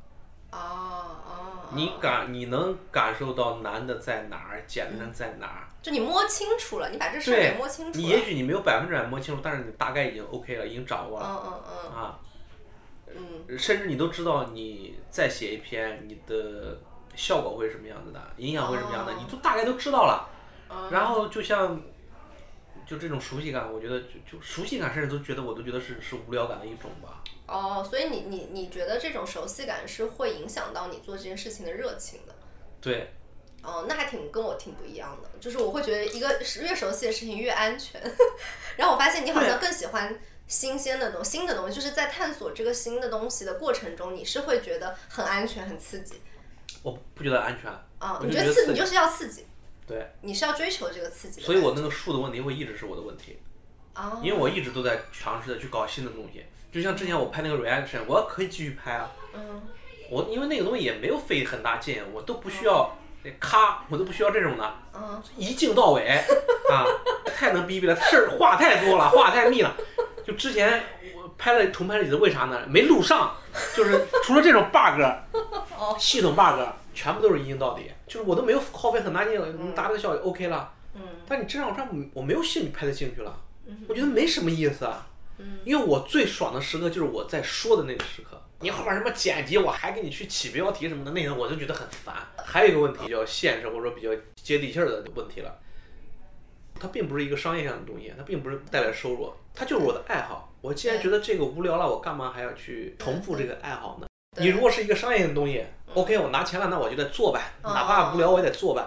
哦哦。你感你能感受到难的在哪儿，简单在哪儿？就你摸清楚了，你把这事给摸清楚了。你也许你没有百分之百摸清楚，但是你大概已经 OK 了，已经掌握了。嗯嗯嗯。啊。嗯。甚至你都知道，你再写一篇，你的效果会是什么样子的，影响会什么样的，你都大概都知道了。然后就像。就这种熟悉感，我觉得就就熟悉感，甚至都觉得我都觉得是是无聊感的一种吧。哦，所以你你你觉得这种熟悉感是会影响到你做这件事情的热情的？对。哦，那还挺跟我挺不一样的，就是我会觉得一个越熟悉的事情越安全。然后我发现你好像更喜欢新鲜的东新的东西，就是在探索这个新的东西的过程中，你是会觉得很安全、很刺激。我不觉得安全。啊，你觉得刺，你就是要刺激。对，你是要追求这个刺激，所以我那个树的问题会一直是我的问题，因为我一直都在尝试的去搞新的东西，就像之前我拍那个 reaction，我可以继续拍啊，嗯。我因为那个东西也没有费很大劲，我都不需要咔，我都不需要这种的，嗯。一镜到尾 啊，太能逼逼了，事儿话太多了，话太密了，就之前我拍了重拍了几次，为啥呢？没录上，就是除了这种 bug，系统 bug。全部都是一镜到底，就是我都没有耗费很大劲，达到效果 OK 了。嗯。但你真让我这我没有兴趣拍的兴趣了。嗯。我觉得没什么意思啊。嗯。因为我最爽的时刻就是我在说的那个时刻。你后面什么剪辑，我还给你去起标题什么的，那个我就觉得很烦。还有一个问题比较现实或者说比较接地气儿的问题了，它并不是一个商业上的东西，它并不是带来收入，它就是我的爱好。我既然觉得这个无聊了，我干嘛还要去重复这个爱好呢？你如果是一个商业的东西，OK，我拿钱了，那我就得做呗，哪怕无聊我也得做呗。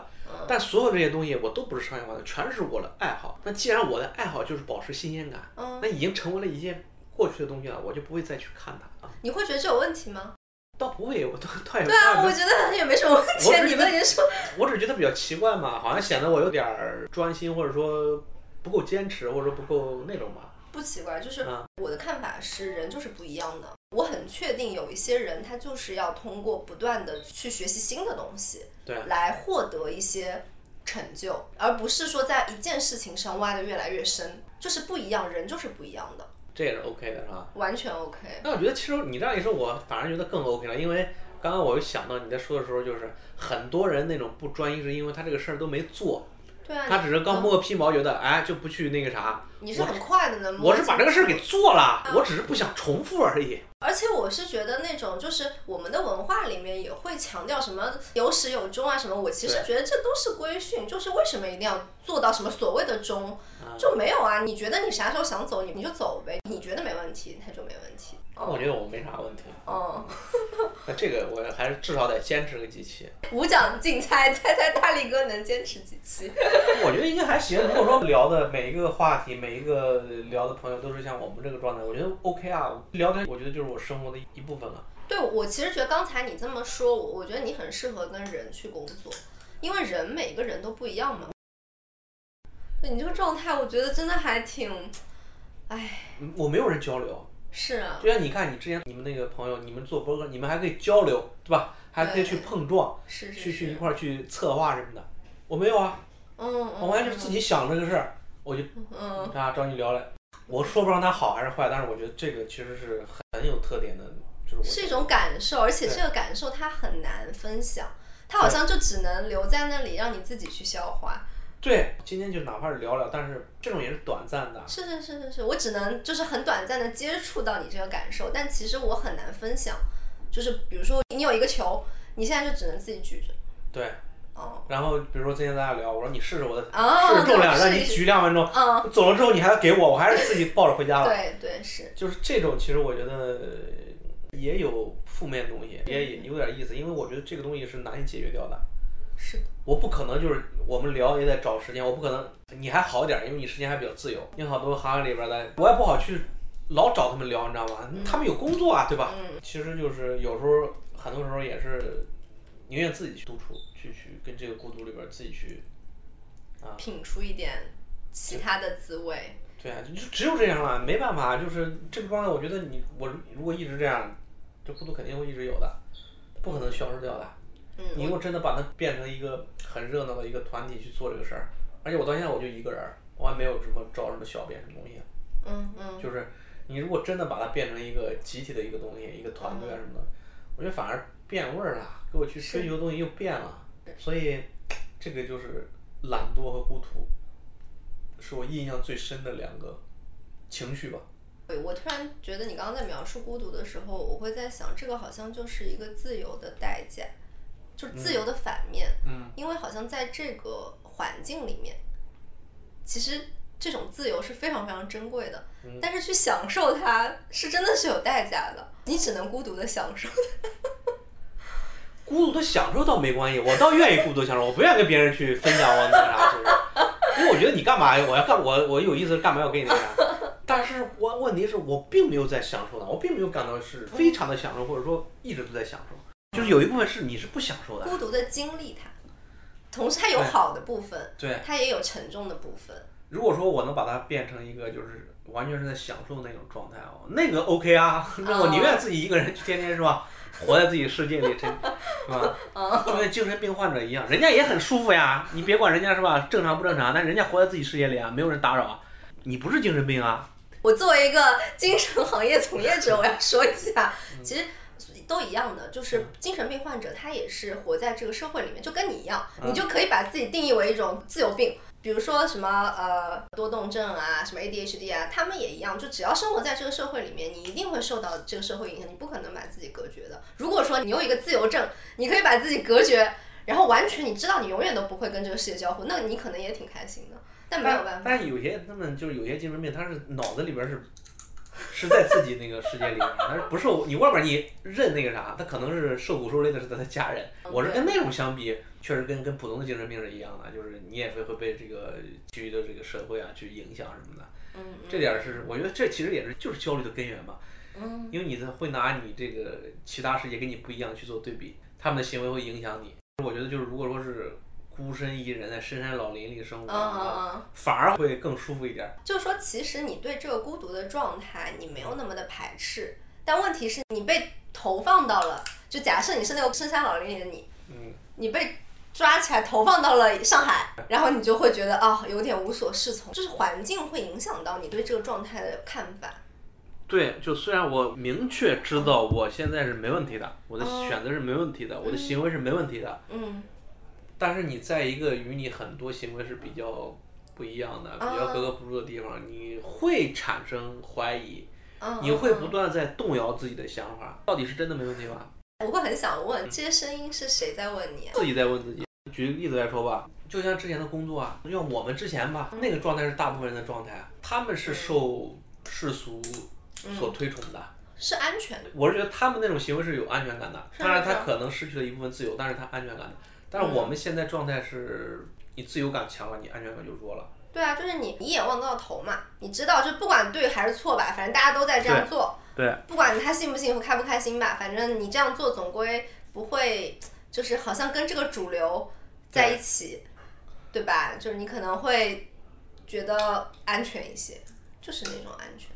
但所有这些东西我都不是商业化的，全是我的爱好。那既然我的爱好就是保持新鲜感，那已经成为了一件过去的东西了，我就不会再去看它啊。你会觉得这有问题吗？倒不会，我倒 倒也。对啊，我觉得也没什么问题。你们也说。我只是觉得比较奇怪嘛，好像显得我有点专心，或者说不够坚持，或者说不够那种吧。不奇怪，就是我的看法是，人就是不一样的。我很确定有一些人，他就是要通过不断的去学习新的东西，对，来获得一些成就，而不是说在一件事情上挖的越来越深，就是不一样，人就是不一样的。这也是 OK 的，是吧？完全 OK。那我觉得其实你这样一说，我反而觉得更 OK 了，因为刚刚我又想到你在说的时候，就是很多人那种不专一，是因为他这个事儿都没做，对啊，他只是刚摸个皮毛，觉得哎就不去那个啥。你是很快的呢，我是把这个事儿给做了，我只是不想重复而已。而且我是觉得那种就是我们的文化里面也会强调什么有始有终啊什么，我其实觉得这都是规训，就是为什么一定要做到什么所谓的终，就没有啊？你觉得你啥时候想走，你你就走呗，你觉得没问题，他就没问题。我觉得我没啥问题。哦，那这个我还是至少得坚持个几期。五奖竞猜，猜猜大力哥能坚持几期？我觉得应该还行。如果说聊的每一个话题，每一个聊的朋友都是像我们这个状态，我觉得 OK 啊。聊天，我觉得就是我生活的一部分了。对，我其实觉得刚才你这么说，我我觉得你很适合跟人去工作，因为人每个人都不一样嘛。对你这个状态，我觉得真的还挺，唉。我没有人交流。是啊，就像你看，你之前你们那个朋友，你们做播客，你们还可以交流，对吧？还可以去碰撞，去去一块儿去策划什么的。我没有啊，嗯，我完全是自己想这个事儿，我就嗯啊找你聊来。我说不上它好还是坏，但是我觉得这个其实是很有特点的，就是是一种感受，而且这个感受它很难分享，它好像就只能留在那里，让你自己去消化。对，今天就哪怕是聊聊，但是这种也是短暂的。是是是是是，我只能就是很短暂的接触到你这个感受，但其实我很难分享。就是比如说你有一个球，你现在就只能自己举着。对。哦。然后比如说今天咱俩聊，我说你试试我的试试重量，让你举两分钟。嗯。走了之后你还要给我，我还是自己抱着回家了。对对是。就是这种，其实我觉得也有负面东西，也也有点意思，因为我觉得这个东西是难以解决掉的。是的，我不可能就是我们聊也得找时间，我不可能你还好点，因为你时间还比较自由。你好多行业里边的，我也不好去老找他们聊，你知道吗？他们有工作啊，对吧？嗯。其实就是有时候，很多时候也是宁愿自己去独处，去去跟这个孤独里边自己去啊，品出一点其他的滋味。对啊，就只有这样了，没办法，就是这个状态。我觉得你我如果一直这样，这孤独肯定会一直有的，不可能消失掉的。你如果真的把它变成一个很热闹的一个团体去做这个事儿，而且我到现在我就一个人，我还没有什么招什么小编什么东西。嗯嗯。就是你如果真的把它变成一个集体的一个东西，一个团队啊什么的，我觉得反而变味儿了，给我去追求的东西又变了。所以这个就是懒惰和孤独，是我印象最深的两个情绪吧。对，我突然觉得你刚刚在描述孤独的时候，我会在想，这个好像就是一个自由的代价。就是自由的反面，嗯，因为好像在这个环境里面，其实这种自由是非常非常珍贵的，但是去享受它是真的是有代价的，你只能孤独的享受。孤独的享受倒没关系，我倒愿意孤独享受，我不愿意跟别人去分享我那啥，因为我觉得你干嘛我要干我我有意思干嘛要跟你那啥？但是我问题是我并没有在享受呢，我并没有感到是非常的享受，或者说一直都在享受。就是有一部分是你是不享受的，孤独的经历它，同时它有好的部分，对，它也有沉重的部分。如果说我能把它变成一个就是完全是在享受那种状态哦，那个 OK 啊，那我宁愿自己一个人去天天是吧，活在自己世界里，真是吧？就跟精神病患者一样，人家也很舒服呀。你别管人家是吧，正常不正常，但人家活在自己世界里啊，没有人打扰。你不是精神病啊？我作为一个精神行业从业者，我要说一下，其实。都一样的，就是精神病患者，他也是活在这个社会里面，就跟你一样，你就可以把自己定义为一种自由病，比如说什么呃多动症啊，什么 ADHD 啊，他们也一样，就只要生活在这个社会里面，你一定会受到这个社会影响，你不可能把自己隔绝的。如果说你有一个自由症，你可以把自己隔绝，然后完全你知道你永远都不会跟这个世界交互，那你可能也挺开心的。但没有办法。但有些他们就是有些精神病，他是脑子里边是。是在自己那个世界里面，但是不受你外边你认那个啥，他可能是受苦受累的是他的家人。我是跟那种相比，确实跟跟普通的精神病是一样的，就是你也会会被这个基于的这个社会啊去影响什么的。嗯这点是我觉得这其实也是就是焦虑的根源吧。嗯。因为你会拿你这个其他世界跟你不一样去做对比，他们的行为会影响你。我觉得就是如果说是。孤身一人在深山老林里生活，反而会更舒服一点。就是说，其实你对这个孤独的状态，你没有那么的排斥。但问题是你被投放到了，就假设你是那个深山老林里的你，嗯，你被抓起来投放到了上海，然后你就会觉得啊，有点无所适从。就是环境会影响到你对这个状态的看法。对，就虽然我明确知道我现在是没问题的，我的选择是没问题的，我的行为是没问题的，嗯。但是你在一个与你很多行为是比较不一样的、比较格格不入的地方，你会产生怀疑，你会不断在动摇自己的想法，到底是真的没问题吗？我会很想问，这些声音是谁在问你？自己在问自己。举个例子来说吧，就像之前的工作啊，像我们之前吧，那个状态是大部分人的状态，他们是受世俗所推崇的，是安全的。我是觉得他们那种行为是有安全感的，当然他可能失去了一部分自由，但是他安全感的。但是我们现在状态是，你自由感强了，你安全感就弱了。对啊，就是你一眼望到头嘛，你知道，就不管对还是错吧，反正大家都在这样做。对。不管他幸不幸福、开不开心吧，反正你这样做总归不会，就是好像跟这个主流在一起，对吧？就是你可能会觉得安全一些，就是那种安全。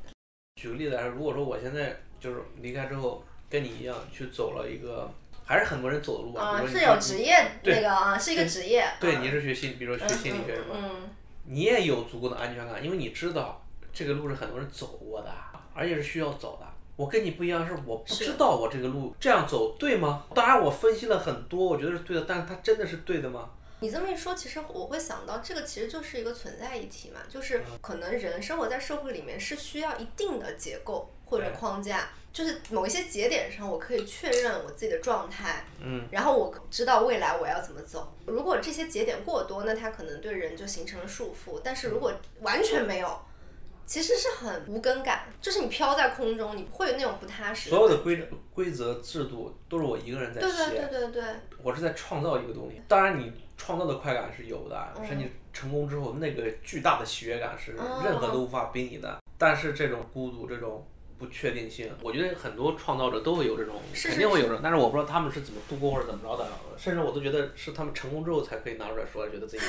举个例子来说，如果说我现在就是离开之后，跟你一样去走了一个。还是很多人走的路啊，是有职业那个啊，是一个职业。对，你是学心，比如说学心理学的，你也有足够的安全感，因为你知道这个路是很多人走过的，而且是需要走的。我跟你不一样，是我不知道我这个路这样走对吗？当然我分析了很多，我觉得是对的，但是它真的是对的吗？你这么一说，其实我会想到，这个其实就是一个存在议题嘛，就是可能人生活在社会里面是需要一定的结构或者框架。就是某一些节点上，我可以确认我自己的状态，嗯，然后我知道未来我要怎么走。如果这些节点过多，那它可能对人就形成了束缚。但是如果完全没有，其实是很无根感，就是你飘在空中，你会有那种不踏实。所有的规规则制度都是我一个人在写，对对对对对，我是在创造一个东西。当然，你创造的快感是有的，是你成功之后那个巨大的喜悦感是任何都无法比拟的。但是这种孤独，这种。不确定性，我觉得很多创造者都会有这种，肯定会有这种，但是我不知道他们是怎么度过或者怎么着的，甚至我都觉得是他们成功之后才可以拿出来说，觉得自己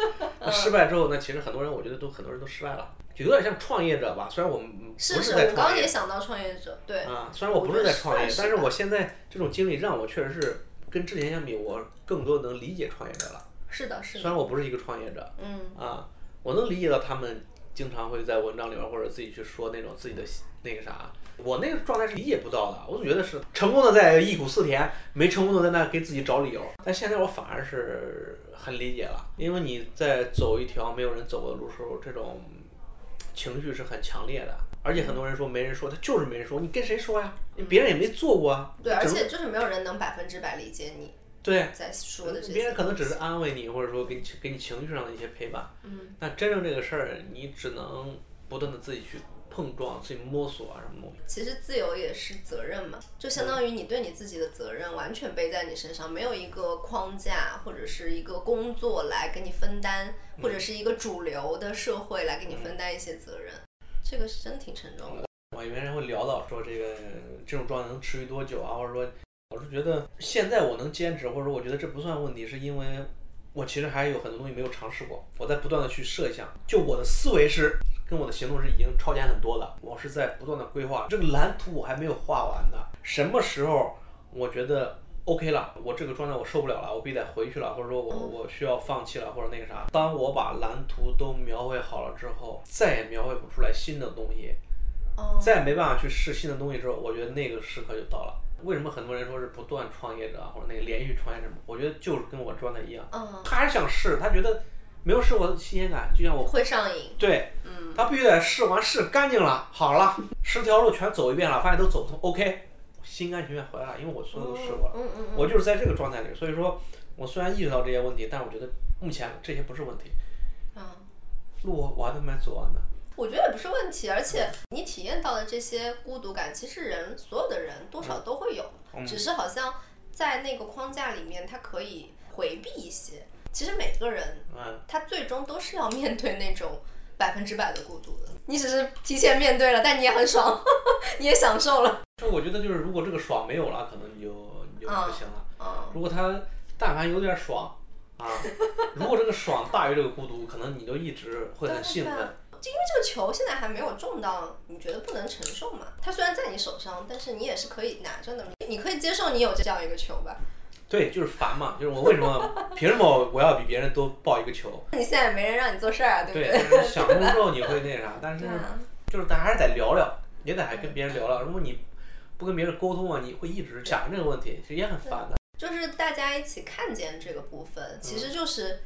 失败之后，那其实很多人我觉得都很多人都失败了，就有点像创业者吧，虽然我们不是在创业，我刚也想到创业者，对，啊，虽然我不是在创业，但是我现在这种经历让我确实是跟之前相比，我更多能理解创业者了，是的，是的，虽然我不是一个创业者，嗯，啊，我能理解到他们经常会在文章里面或者自己去说那种自己的那个啥。我那个状态是理解不到的，我总觉得是成功的在忆苦思甜，没成功的在那给自己找理由。但现在我反而是很理解了，因为你在走一条没有人走过的路时候，这种情绪是很强烈的。而且很多人说没人说，他就是没人说，你跟谁说呀？别人也没做过啊。对，而且就是没有人能百分之百理解你。对，在说的。别人可能只是安慰你，或者说给你给你情绪上的一些陪伴。嗯。但真正这个事儿，你只能不断的自己去。碰撞，自己摸索啊，什么。东西？其实自由也是责任嘛，就相当于你对你自己的责任完全背在你身上，没有一个框架或者是一个工作来给你分担，或者是一个主流的社会来给你分担一些责任，这个是真挺沉重的。我有人会聊到说这个这种状态能持续多久啊，或者说，我是觉得现在我能坚持，或者说我觉得这不算问题，是因为我其实还有很多东西没有尝试过，我在不断的去设想，就我的思维是。跟我的行动是已经超前很多的，我是在不断的规划这个蓝图，我还没有画完呢。什么时候我觉得 OK 了，我这个状态我受不了了，我必须得回去了，或者说我我需要放弃了，或者那个啥。当我把蓝图都描绘好了之后，再也描绘不出来新的东西，再也没办法去试新的东西之后，我觉得那个时刻就到了。为什么很多人说是不断创业者或者那个连续创业者？我觉得就是跟我状态一样，他还是想试，他觉得。没有试过新鲜感，就像我会上瘾。对，嗯，他必须得试完试干净了，好了，十条路全走一遍了，发现都走不通，OK，心甘情愿回来了，因为我所有都试过了，嗯嗯我就是在这个状态里，所以说，我虽然意识到这些问题，但是我觉得目前这些不是问题。嗯，路我还没走完呢。我觉得也不是问题，而且你体验到的这些孤独感，其实人所有的人多少都会有，只是好像在那个框架里面，他可以回避一些。其实每个人，他最终都是要面对那种百分之百的孤独的。你只是提前面对了，但你也很爽，你也享受了。就我觉得，就是如果这个爽没有了，可能你就你就不行了。如果他但凡有点爽啊，如果这个爽大于这个孤独，可能你就一直会很兴奋。就因为这个球现在还没有中到，你觉得不能承受嘛？它虽然在你手上，但是你也是可以拿着的。你可以接受你有这样一个球吧？对，就是烦嘛，就是我为什么凭什么我要比别人多抱一个球？你现在没人让你做事儿啊，对不对？对，想通之后你会那啥，但是就是咱还是得聊聊，也得还跟别人聊聊。如果你不跟别人沟通啊，你会一直想这个问题，其实也很烦的。就是大家一起看见这个部分，其实就是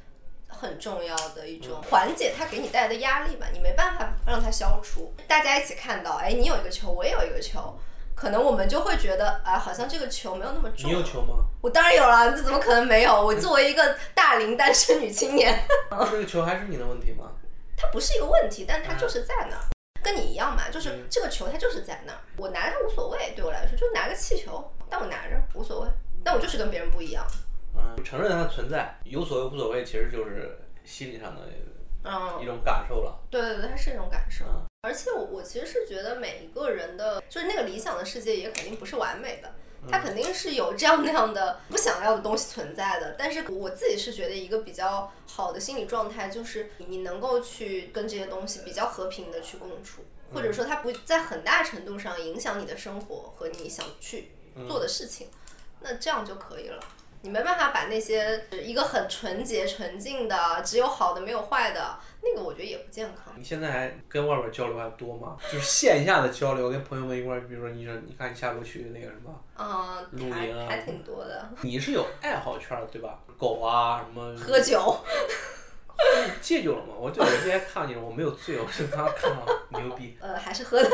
很重要的一种缓解它给你带来的压力吧。你没办法让它消除，大家一起看到，哎，你有一个球，我也有一个球，可能我们就会觉得，啊，好像这个球没有那么重。你有球吗？我当然有了，这怎么可能没有？我作为一个大龄单身女青年，这个球还是你的问题吗？它不是一个问题，但它就是在那儿，跟你一样嘛，就是这个球它就是在那儿，我拿着它无所谓，对我来说就拿个气球，但我拿着无所谓。但我就是跟别人不一样。嗯，承认它的存在，有所谓无所谓，其实就是心理上的嗯一种感受了。对对对，它是一种感受。而且我我其实是觉得每一个人的，就是那个理想的世界也肯定不是完美的，它肯定是有这样那样的不想要的东西存在的。但是我自己是觉得一个比较好的心理状态，就是你能够去跟这些东西比较和平的去共处，或者说它不在很大程度上影响你的生活和你想去做的事情。那这样就可以了。你没办法把那些一个很纯洁、纯净的，只有好的没有坏的，那个我觉得也不健康。你现在还跟外边交流还多吗？就是线下的交流，跟朋友们一块儿，比如说你说，你看你下楼去那个什么，啊，露营啊，还挺多的。你是有爱好圈的对吧？狗啊什么？喝酒。戒酒了吗？我对我今天看你，我没有醉，我是刚刚看到牛逼。呃，还是喝的，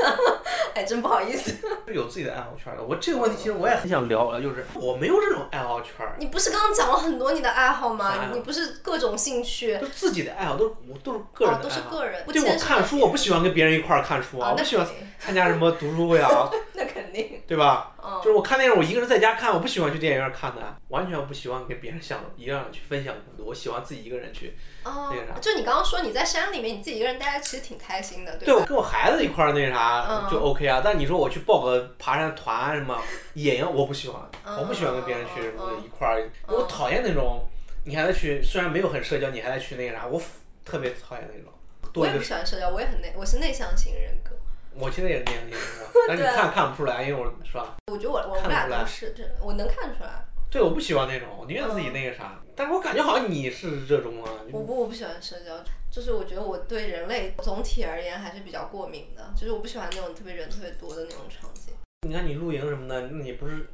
哎，真不好意思。是 有自己的爱好圈的。我这个问题其实我也很想聊，就是我没有这种爱好圈。你不是刚刚讲了很多你的爱好吗？你不是各种兴趣？就自己的爱好都我都是个人的爱好。都是个人。对我看书，我不喜欢跟别人一块儿看书啊，我不喜欢参加什么读书会啊。那肯定。对吧？就是我看电影，我一个人在家看，我不喜欢去电影院看的，完全不喜欢跟别人想一样去分享孤独，我喜欢自己一个人去。哦，就你刚刚说你在山里面，你自己一个人待着其实挺开心的，对吧？对，跟我孩子一块儿那啥就 OK 啊。但你说我去报个爬山团什么野营，我不喜欢，我不喜欢跟别人去什么一块儿，我讨厌那种你还在去，虽然没有很社交，你还在去那个啥，我特别讨厌那种。我也不喜欢社交，我也很内，我是内向型人格。我现在也是内向型人格，但你看看不出来，因为我是吧？我觉得我我们俩都是，这我能看出来。对，我不喜欢那种，我宁愿自己那个啥。但是我感觉好像你是热衷啊。我不，我不喜欢社交，就是我觉得我对人类总体而言还是比较过敏的，就是我不喜欢那种特别人特别多的那种场景。你看你露营什么的，那你不是？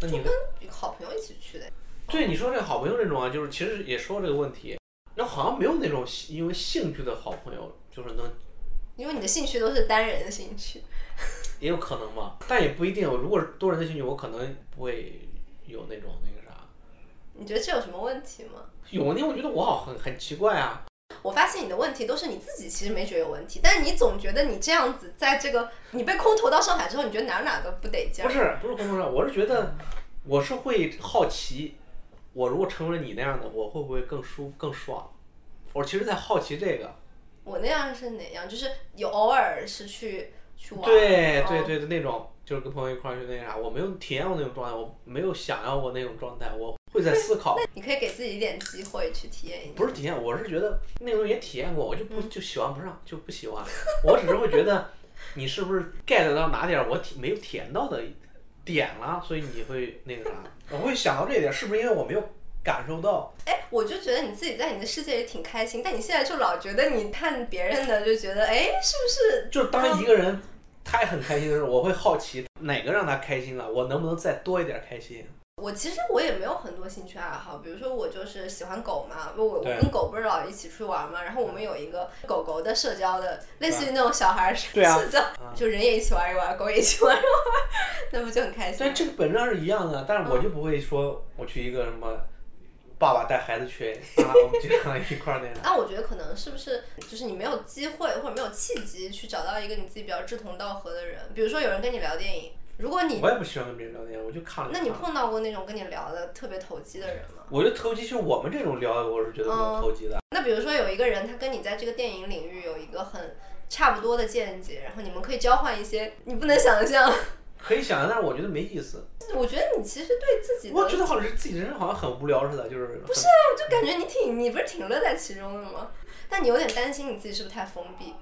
那你跟好朋友一起去的。对，你说这个好朋友这种啊，就是其实也说这个问题，那好像没有那种因为兴趣的好朋友，就是能。因为你的兴趣都是单人的兴趣。也有可能嘛，但也不一定。如果是多人的兴趣，我可能不会。有那种那个啥，你觉得这有什么问题吗？有问题，我觉得我好很很奇怪啊。我发现你的问题都是你自己其实没觉得有问题，但是你总觉得你这样子在这个你被空投到上海之后，你觉得哪哪都不得劲。不是不是空投上，我是觉得我是会好奇，我如果成为了你那样的，我会不会更舒更爽？我其实在好奇这个。我那样是哪样？就是有偶尔是去去玩。对对对的那种。就是跟朋友一块儿去那啥，我没有体验过那种状态，我没有想要过那种状态，我会在思考。你可以给自己一点机会去体验一下。不是体验，我是觉得那种也体验过，我就不就喜欢不上，就不喜欢。我只是会觉得你是不是 get 到哪点我体没有体验到的点了，所以你会那个啥，我会想到这一点，是不是因为我没有感受到？哎，我就觉得你自己在你的世界里挺开心，但你现在就老觉得你看别人的就觉得，哎，是不是？就当一个人。他也很开心的时候，我会好奇哪个让他开心了，我能不能再多一点开心？我其实我也没有很多兴趣爱好，比如说我就是喜欢狗嘛，我我跟狗不是老一起出去玩嘛，然后我们有一个狗狗的社交的，类似于那种小孩社交，就人也一起玩一玩，狗也一起玩一玩，那不就很开心？对这个本质上是一样的，但是我就不会说我去一个什么。爸爸带孩子去，啊，我们经常一块儿那样。那我觉得可能是不是就是你没有机会或者没有契机去找到一个你自己比较志同道合的人？比如说有人跟你聊电影，如果你我也不喜欢跟别人聊天，我就看了。那你碰到过那种跟你聊的特别投机的人吗？我觉得投机，就我们这种聊，我是觉得比较投机的。那比如说有一个人，他跟你在这个电影领域有一个很差不多的见解，然后你们可以交换一些，你不能想象。可以想象，但是我觉得没意思。我觉得你其实对自己，我觉得好像是自己人生好像很无聊似的，就是。不是啊，我就感觉你挺，你不是挺乐在其中的吗？但你有点担心你自己是不是太封闭，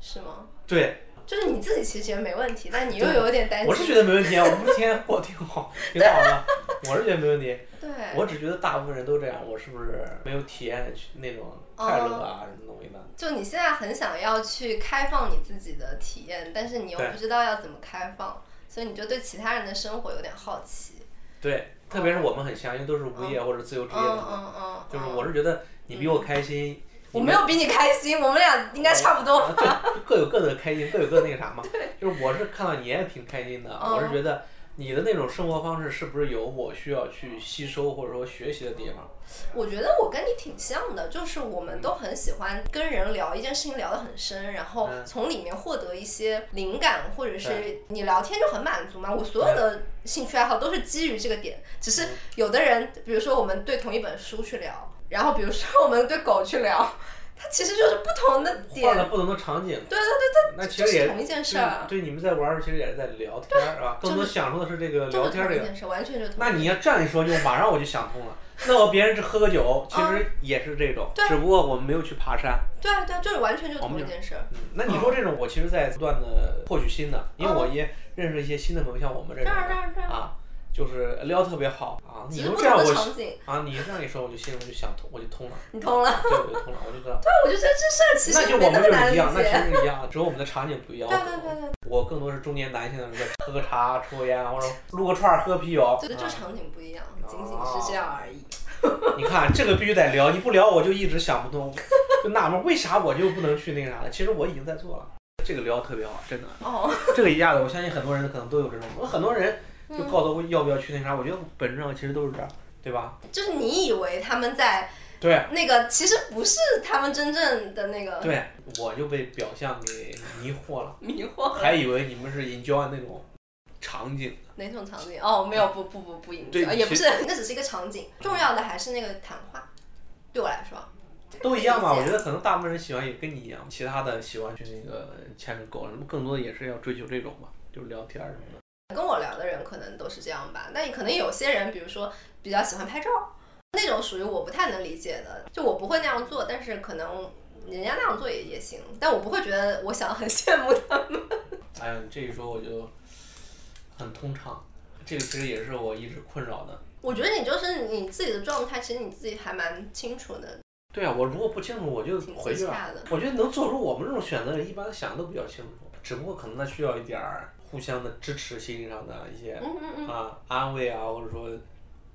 是吗？对。就是你自己其实觉得没问题，但你又有点担心。我是觉得没问题啊，我天天过挺好，挺好的。我是觉得没问题。对。我只觉得大部分人都这样，我是不是没有体验那种快乐啊什么东西的？就你现在很想要去开放你自己的体验，但是你又不知道要怎么开放。所以你就对其他人的生活有点好奇，对，特别是我们很像，因为都是无业或者自由职业的嘛。就是我是觉得你比我开心。我没有比你开心，我们俩应该差不多。对，各有各的开心，各有各那个啥嘛。就是我是看到你也挺开心的，我是觉得。你的那种生活方式是不是有我需要去吸收或者说学习的地方？我觉得我跟你挺像的，就是我们都很喜欢跟人聊一件事情聊得很深，然后从里面获得一些灵感，或者是你聊天就很满足嘛。我所有的兴趣爱好都是基于这个点，只是有的人，比如说我们对同一本书去聊，然后比如说我们对狗去聊。它其实就是不同的点，换了不同的场景。对对对对，那其实也同一件事儿。对，你们在玩儿，其实也是在聊天，是吧？更多享受的是这个聊天这个。完全就。那你要这样一说，就马上我就想通了。那我别人是喝个酒，其实也是这种，只不过我们没有去爬山。对啊对啊，就是完全就同一件事。嗯，那你说这种，我其实在不断的获取新的，因为我也认识一些新的朋友，像我们这种啊。就是聊特别好啊！你这样我啊，你这样一说，我就心里我就想通，我就通了。你通了？对，我就通了，我就知道。对，我就觉得这事儿其实那就我们就是一样，那其实一样，只有我们的场景不一样。对对对对。我更多是中年男性的，喝个茶、抽烟，或者撸个串儿、喝啤酒。对，就场景不一样，仅仅是这样而已。你看，这个必须得聊，你不聊我就一直想不通，就纳闷为啥我就不能去那个啥了。其实我已经在做了，这个聊特别好，真的。哦。这个一下子，我相信很多人可能都有这种，我很多人。就告诉我要不要去那啥，我觉得本质上其实都是这样，对吧？就是你以为他们在对那个，其实不是他们真正的那个。对，我就被表象给迷惑了，迷惑，还以为你们是 enjoy 那种场景。哪种场景？哦，没有，不不不不引教，也不是，那只是一个场景。重要的还是那个谈话，对我来说。都一样嘛，我觉得可能大部分人喜欢也跟你一样，其他的喜欢去那个牵着狗什么，更多的也是要追求这种吧，就是聊天什么的。跟我聊的人可能都是这样吧，但可能有些人，比如说比较喜欢拍照，那种属于我不太能理解的，就我不会那样做，但是可能人家那样做也也行，但我不会觉得我想很羡慕他们。哎呀，你这一说我就很通畅，这个其实也是我一直困扰的。我觉得你就是你自己的状态，其实你自己还蛮清楚的。对啊，我如果不清楚，我就回去了。我觉得能做出我们这种选择的人，一般想的都比较清楚，只不过可能他需要一点儿。互相的支持，心理上的一些啊安慰啊，或者说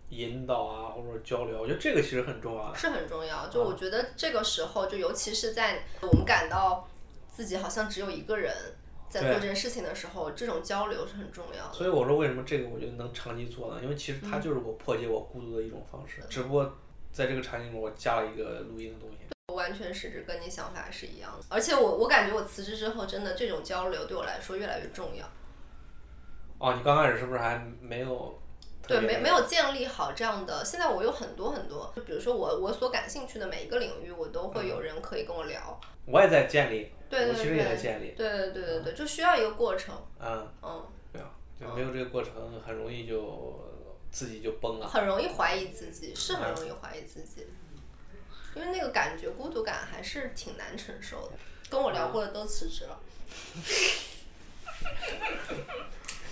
引导啊，或者说交流，我觉得这个其实很重要。是很重要，就我觉得这个时候，就尤其是在我们感到自己好像只有一个人在做这件事情的时候，这种交流是很重要的。所以我说，为什么这个我觉得能长期做呢？因为其实它就是我破解我孤独的一种方式，只不过在这个场景中我加了一个录音的东西。完全是跟你想法是一样的，而且我我感觉我辞职之后，真的这种交流对我来说越来越重要。哦，你刚开始是不是还没有？对，没没有建立好这样的。现在我有很多很多，就比如说我我所感兴趣的每一个领域，我都会有人可以跟我聊。我也在建立，对对对，其实也在建立。对对对对对，就需要一个过程。嗯嗯，对啊，就没有这个过程，很容易就自己就崩了。很容易怀疑自己，是很容易怀疑自己，因为那个感觉孤独感还是挺难承受的。跟我聊过的都辞职了。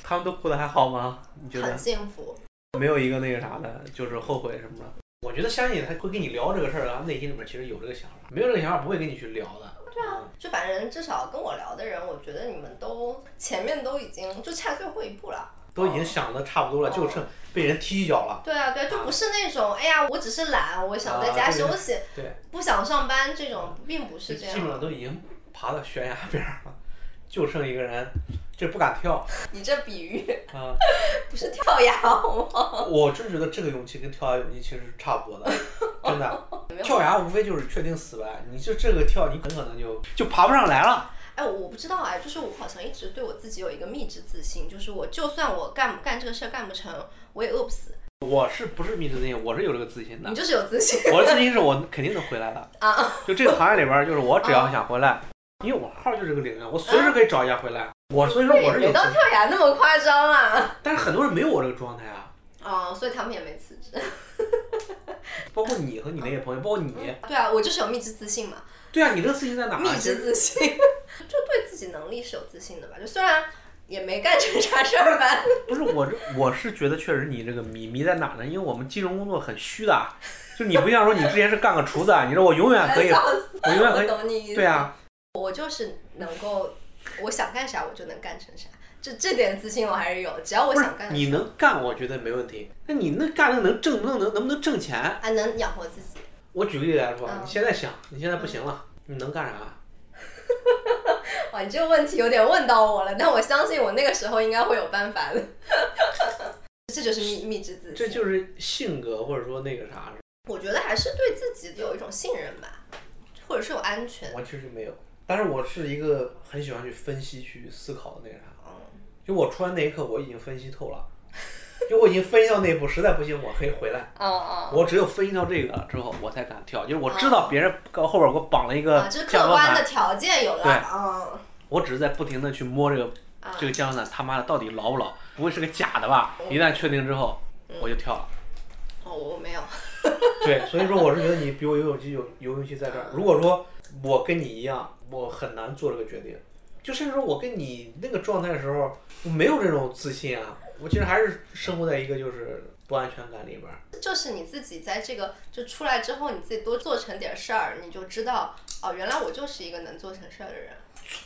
他们都过得还好吗？你觉得？很幸福。没有一个那个啥的，就是后悔什么的。我觉得相信他会跟你聊这个事儿啊，内心里面其实有这个想法。没有这个想法，不会跟你去聊的。对啊，就反正至少跟我聊的人，我觉得你们都前面都已经就差最后一步了。都已经想的差不多了，就剩被人踢一脚了。对啊，对，就不是那种哎呀，我只是懒，我想在家休息，对，不想上班这种，并不是这样。基本上都已经爬到悬崖边了，就剩一个人。就不敢跳。你这比喻啊，不是跳崖吗？我真觉得这个勇气跟跳崖勇气其实是差不多的，真的。跳崖无非就是确定死呗，你就这个跳，你很可能就就爬不上来了。哎，我不知道哎，就是我好像一直对我自己有一个秘制自信，就是我就算我干干这个事儿干不成，我也饿不死。我是不是秘制自信？我是有这个自信的。你就是有自信。我的自信是我肯定能回来的啊！就这个行业里边，就是我只要想回来，因为我号就是个领域，我随时可以找一下回来。我所以说我是有。到跳崖那么夸张啊！但是很多人没有我这个状态啊。哦，所以他们也没辞职。包括你和你那些朋友，包括你。对啊，我就是有秘制自信嘛。对啊，你这个自信在哪？秘制自信，就对自己能力是有自信的吧？就虽然也没干成啥事儿吧。不是我这，我是觉得确实你这个迷迷在哪呢？因为我们金融工作很虚的，就你不像说你之前是干个厨子啊，你说我永远可以，我永远可以。对啊。我就是能够。我想干啥我就能干成啥，这这点自信我还是有，只要我想干。你能干，我觉得没问题。那你那干的能挣能能能不能挣钱？还能养活自己。我举个例子来说，你现在想，你现在不行了，你能干啥？哇，你这个问题有点问到我了，但我相信我那个时候应该会有办法的。这就是秘秘制自信。这就是性格，或者说那个啥。我觉得还是对自己有一种信任吧，或者是有安全。我确实没有，但是我是一个很喜欢去分析、去思考的那个啥。就我出来那一刻，我已经分析透了。就我已经分析到那一步，实在不行我可以回来。哦哦。我只有分析到这个之后，我才敢跳。就是我知道别人搁后边给我绑了一个就是客观的条件有了。对。我只是在不停的去摸这个这个降落伞，他妈的到底牢不牢？不会是个假的吧？一旦确定之后，我就跳了。哦，我没有。对，所以说我是觉得你比我游泳机有游泳机在这儿。如果说我跟你一样，我很难做这个决定。就甚至说我跟你那个状态的时候，我没有这种自信啊。我其实还是生活在一个就是不安全感里边。就是你自己在这个就出来之后，你自己多做成点事儿，你就知道哦，原来我就是一个能做成事儿的人。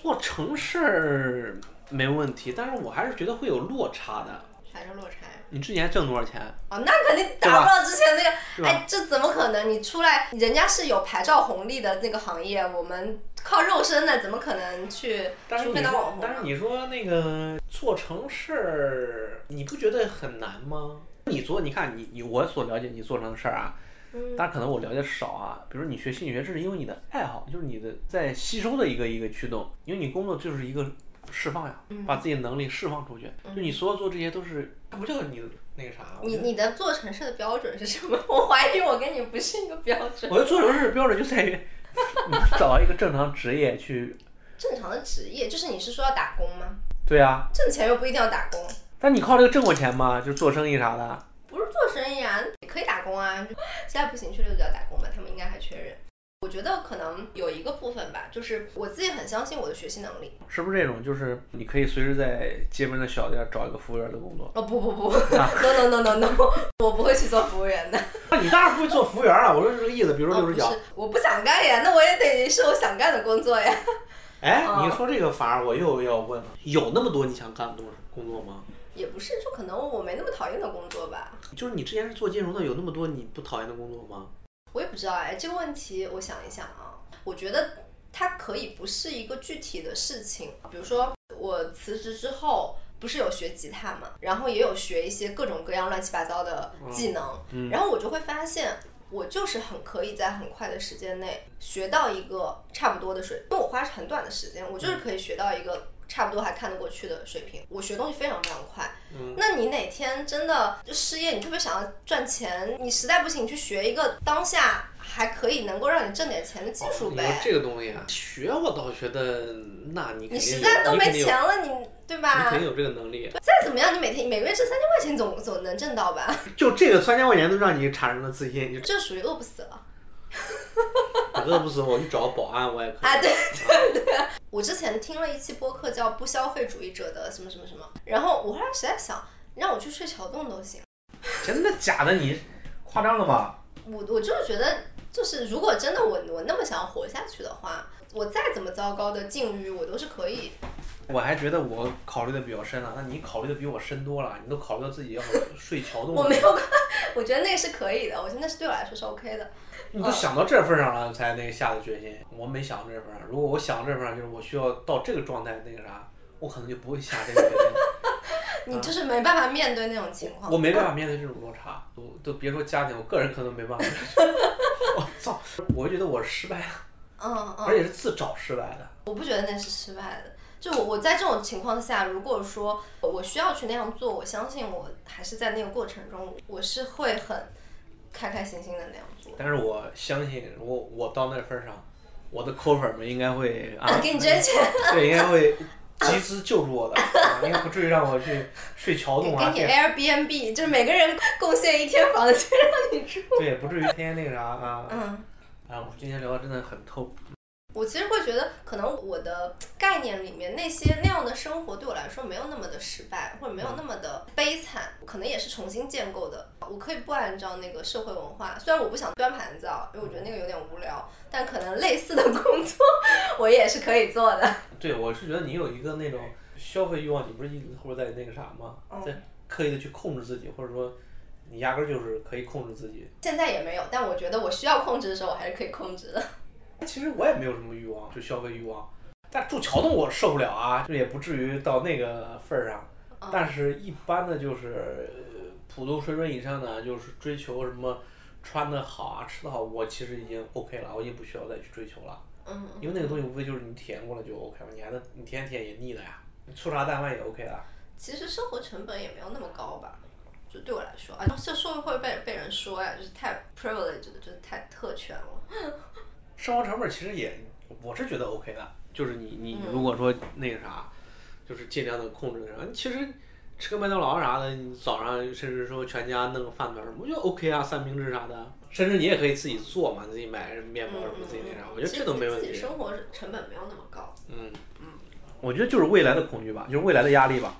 做成事儿没问题，但是我还是觉得会有落差的。啥叫落差？你之前挣多少钱？哦，那肯定达不到之前那个。哎，这怎么可能？你出来，人家是有牌照红利的那个行业，我们靠肉身的，怎么可能去？除非当网红。但是你说那个做成事儿，你不觉得很难吗？你做，你看你你我所了解你做成的事儿啊，但可能我了解少啊。比如你学心理学，这是因为你的爱好，就是你的在吸收的一个一个驱动，因为你工作就是一个。释放呀，把自己的能力释放出去。就你所有做这些都是，它不就是你的那个啥。你你的做城市的标准是什么？我怀疑我跟你不是一个标准。我的做成事标准就在于，你 找到一个正常职业去。正常的职业就是你是说要打工吗？对啊。挣钱又不一定要打工。但你靠这个挣过钱吗？就是做生意啥的。不是做生意啊，也可以打工啊。现在不行，确实就要打工吧，他们应该还缺人。我觉得可能有一个部分吧，就是我自己很相信我的学习能力。是不是这种？就是你可以随时在街边的小店找一个服务员的工作？哦不不不，no no no no no，我不会去做服务员的。那你当然不会做服务员了。我说这个意思，比如说就是讲，我不想干呀，那我也得是我想干的工作呀。哎，你说这个反而我又要问了，有那么多你想干的工工作吗？也不是，就可能我没那么讨厌的工作吧。就是你之前是做金融的，有那么多你不讨厌的工作吗？我也不知道哎，这个问题我想一想啊。我觉得它可以不是一个具体的事情，比如说我辞职之后不是有学吉他嘛，然后也有学一些各种各样乱七八糟的技能，然后我就会发现我就是很可以在很快的时间内学到一个差不多的水，因为我花很短的时间，我就是可以学到一个差不多还看得过去的水平，我学东西非常非常快。嗯那你哪天真的就失业，你特别想要赚钱，你实在不行，你去学一个当下。还可以能够让你挣点钱的技术呗。这个东西啊，学我倒觉得，那你你实在都没钱了，你对吧？你肯定有这个能力。再怎么样，你每天每个月挣三千块钱，总总能挣到吧？就这个三千块钱都让你产生了自信，这属于饿不死了。饿不死我去找个保安，我也可以。啊，对对对。我之前听了一期播客叫《不消费主义者的什么什么什么》，然后我后来实在想，让我去睡桥洞都行。真的假的？你夸张了吧？我我就是觉得。就是如果真的我我那么想活下去的话，我再怎么糟糕的境遇，我都是可以。我还觉得我考虑的比较深了，那你考虑的比我深多了，你都考虑到自己要睡桥洞。我没有，我觉得那个是可以的，我觉得那是对我来说是 OK 的。你都想到这份上了，才那个下的决心。我没想到这份上，如果我想到这份上，就是我需要到这个状态，那个啥，我可能就不会下这个决心。你就是没办法面对那种情况。我没办法面对这种落差，都都别说家庭，我个人可能没办法。我操！我觉得我失败了，嗯嗯，而且是自找失败的。我不觉得那是失败的，就我我在这种情况下，如果说我需要去那样做，我相信我还是在那个过程中，我是会很开开心心的那样做。但是我相信，我我到那份上，我的扣粉们应该会啊，给你捐钱，对，应该会。集资救助我的，应该不至于让我去睡桥洞啊。给你 Airbnb，就是每个人贡献一天房间让你住。对，不至于天天那个啥啊。嗯。啊，我今天聊的真的很透。我其实会觉得，可能我的概念里面那些那样的生活对我来说没有那么的失败，或者没有那么的悲惨，可能也是重新建构的。我可以不按照那个社会文化，虽然我不想端盘子啊，因为我觉得那个有点无聊，但可能类似的工作 我也是可以做的。对，我是觉得你有一个那种消费欲望，你不是一直或者在那个啥吗？在刻意的去控制自己，或者说你压根就是可以控制自己。现在也没有，但我觉得我需要控制的时候，我还是可以控制的。其实我也没有什么欲望，就消费欲望。但住桥洞我受不了啊，就也不至于到那个份儿上。但是，一般的就是普通水准以上的，就是追求什么穿的好啊、吃的好，我其实已经 OK 了，我已经不需要再去追求了。嗯。因为那个东西无非就是你体验过了就 OK 了，你还能你天天体验也腻了呀。你粗茶淡饭也 OK 了。其实生活成本也没有那么高吧，就对我来说啊，这说会被被人说呀，就是太 privileged 的，就是太特权了。生活成本其实也，我是觉得 OK 的，就是你你如果说那个啥，就是尽量的控制其实吃个麦当劳啥的，你早上甚至说全家弄个饭团什么，我觉得 OK 啊，三明治啥的，甚至你也可以自己做嘛，自己买面包什么自己那啥，我觉得这都没问题。生活成本没有那么高。嗯嗯，我觉得就是未来的恐惧吧，就是未来的压力吧，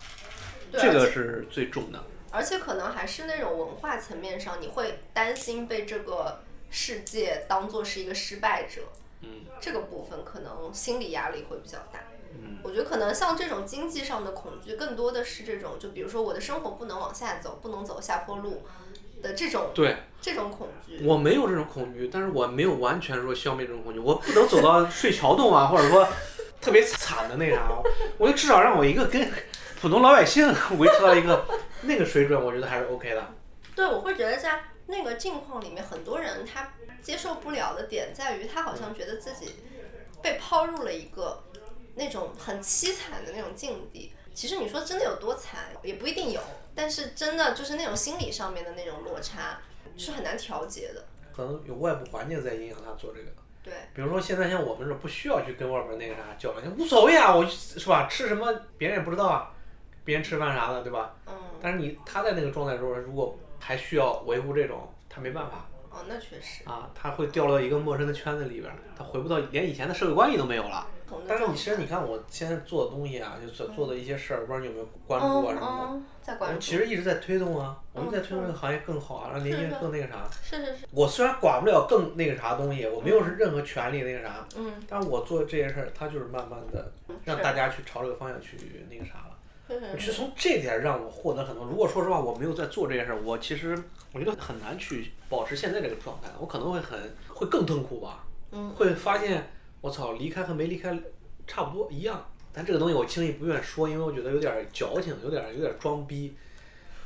这个是最重的。而且可能还是那种文化层面上，你会担心被这个。世界当做是一个失败者，嗯，这个部分可能心理压力会比较大。嗯，我觉得可能像这种经济上的恐惧，更多的是这种，就比如说我的生活不能往下走，不能走下坡路的这种，对，这种恐惧。我没有这种恐惧，但是我没有完全说消灭这种恐惧，我不能走到 睡桥洞啊，或者说特别惨的那啥，我就至少让我一个跟普通老百姓维持到一个那个水准，我觉得还是 OK 的。对，我会觉得在。那个境况里面，很多人他接受不了的点在于，他好像觉得自己被抛入了一个那种很凄惨的那种境地。其实你说真的有多惨，也不一定有，但是真的就是那种心理上面的那种落差是很难调节的。可能有外部环境在影响他做这个。对。比如说现在像我们这不需要去跟外边那个啥交流，无所谓啊，我是吧？吃什么别人也不知道啊，别人吃饭啥的，对吧？嗯。但是你他在那个状态中，如果还需要维护这种，他没办法。哦，那确实。啊，他会掉到一个陌生的圈子里边，他回不到，连以前的社会关系都没有了。但是你其实你看我现在做的东西啊，就做做的一些事儿，不知道你有没有关注过什么的。在关注。其实一直在推动啊，我们在推动这个行业更好啊，让年轻人更那个啥。是是是。我虽然管不了更那个啥东西，我没有是任何权利那个啥。嗯。但是我做这些事儿，他就是慢慢的让大家去朝这个方向去那个啥了。其实从这点让我获得很多。如果说实话，我没有在做这件事儿，我其实我觉得很难去保持现在这个状态。我可能会很会更痛苦吧。嗯。会发现我操，离开和没离开差不多一样。但这个东西我轻易不愿说，因为我觉得有点矫情，有点有点装逼。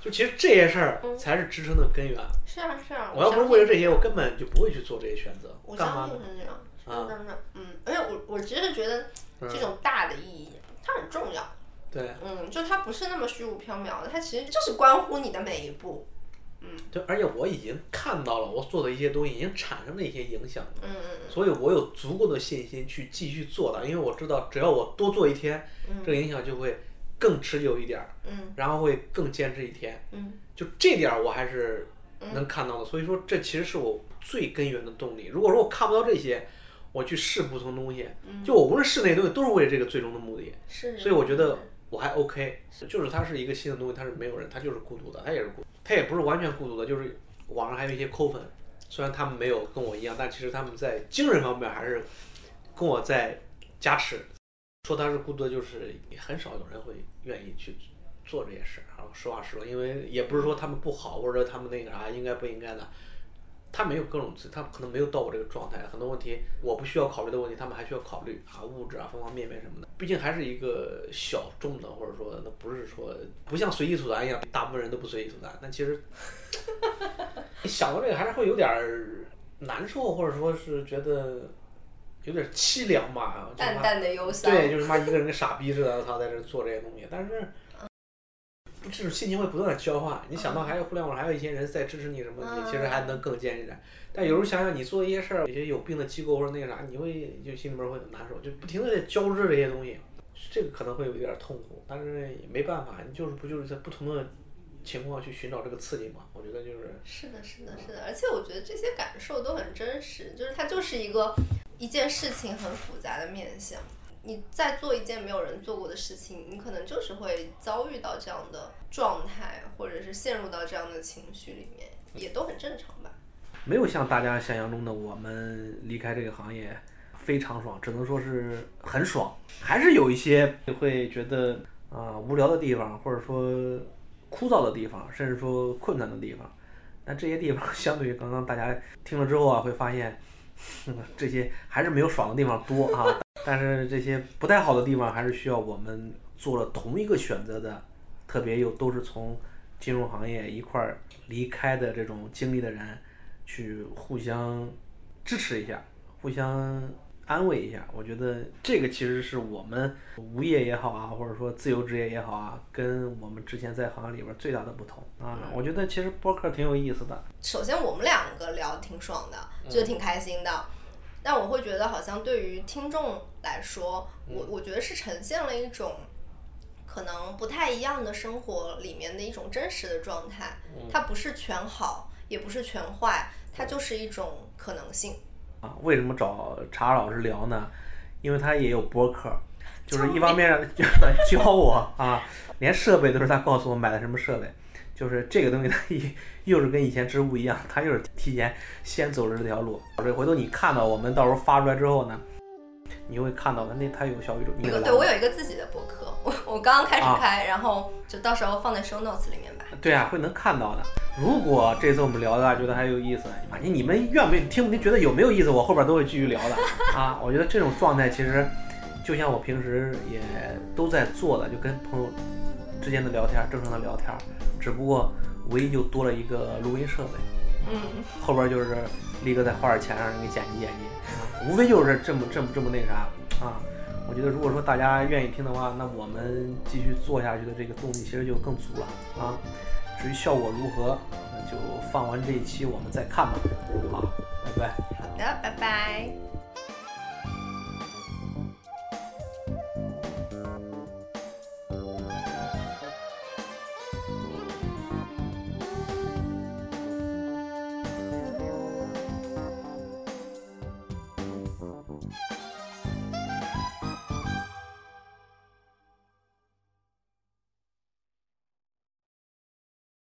就其实这些事儿才是支撑的根源。是啊是啊。我要不是为了这些，我根本就不会去做这些选择。干嘛呢？是这样。啊。真的，嗯，而且我我其实觉得这种大的意义它很重要。对，嗯，就它不是那么虚无缥缈的，它其实就是关乎你的每一步，嗯，对，而且我已经看到了我做的一些东西已经产生了一些影响，嗯嗯所以我有足够的信心去继续做的，因为我知道只要我多做一天，这个影响就会更持久一点，嗯，然后会更坚持一天，嗯，就这点我还是能看到的，所以说这其实是我最根源的动力。如果说我看不到这些，我去试不同东西，就我无论试哪些东西都是为了这个最终的目的，是，所以我觉得。我还 OK，就是它是一个新的东西，它是没有人，它就是孤独的，它也是孤，它也不是完全孤独的，就是网上还有一些抠粉，虽然他们没有跟我一样，但其实他们在精神方面还是跟我在加持。说他是孤独的，就是很少有人会愿意去做这些事儿，然后实话实说，因为也不是说他们不好，或者他们那个啥应该不应该的。他没有各种，他可能没有到我这个状态，很多问题我不需要考虑的问题，他们还需要考虑啊，物质啊，方方面面什么的。毕竟还是一个小众的，或者说那不是说不像随意吐痰一样，大部分人都不随意吐痰。但其实你想到这个，还是会有点难受，或者说是觉得有点凄凉吧。淡淡的忧伤。对，就是妈一个人跟傻逼似的，他在这做这些东西，但是。这种心情会不断的交换，你想到还有互联网，还有一些人在支持你什么，你其实还能更坚韧点。但有时候想想你做一些事儿，有些有病的机构或者那个啥，你会就心里面会很难受，就不停的在交织这些东西，这个可能会有一点痛苦，但是也没办法，你就是不就是在不同的情况去寻找这个刺激嘛？我觉得就是。是的，是的，是的，而且我觉得这些感受都很真实，就是它就是一个一件事情很复杂的面相。你在做一件没有人做过的事情，你可能就是会遭遇到这样的状态，或者是陷入到这样的情绪里面，也都很正常吧。没有像大家想象中的，我们离开这个行业非常爽，只能说是很爽。还是有一些会觉得啊无聊的地方，或者说枯燥的地方，甚至说困难的地方。但这些地方 相对于刚刚大家听了之后啊，会发现 这些还是没有爽的地方多啊。但是这些不太好的地方，还是需要我们做了同一个选择的，特别又都是从金融行业一块儿离开的这种经历的人，去互相支持一下，互相安慰一下。我觉得这个其实是我们无业也好啊，或者说自由职业也好啊，跟我们之前在行业里边最大的不同啊。我觉得其实播客挺有意思的。首先，我们两个聊的挺爽的，就挺开心的。但我会觉得，好像对于听众来说，我我觉得是呈现了一种可能不太一样的生活里面的一种真实的状态。它不是全好，也不是全坏，它就是一种可能性。啊，为什么找查老师聊呢？因为他也有播客，就是一方面 教我啊，连设备都是他告诉我买的什么设备。就是这个东西，它又是跟以前支付一样，它又是提前先走了这条路。这回头你看到我们到时候发出来之后呢，你会看到的，那它有小宇宙。对，对我有一个自己的博客，我我刚刚开始开，然后就到时候放在 show notes 里面吧。对啊，会能看到的。如果这次我们聊的觉得还有意思，反正你们愿不愿意听，你觉得有没有意思，我后边都会继续聊的 啊。我觉得这种状态其实就像我平时也都在做的，就跟朋友之间的聊天，正常的聊天。只不过唯一就多了一个录音设备，嗯，后边就是力哥再花点钱让人给剪辑剪辑，无非就是这么这么这么那啥啊。我觉得如果说大家愿意听的话，那我们继续做下去的这个动力其实就更足了啊。至于效果如何，那就放完这一期我们再看吧。好，拜拜。好的，拜拜。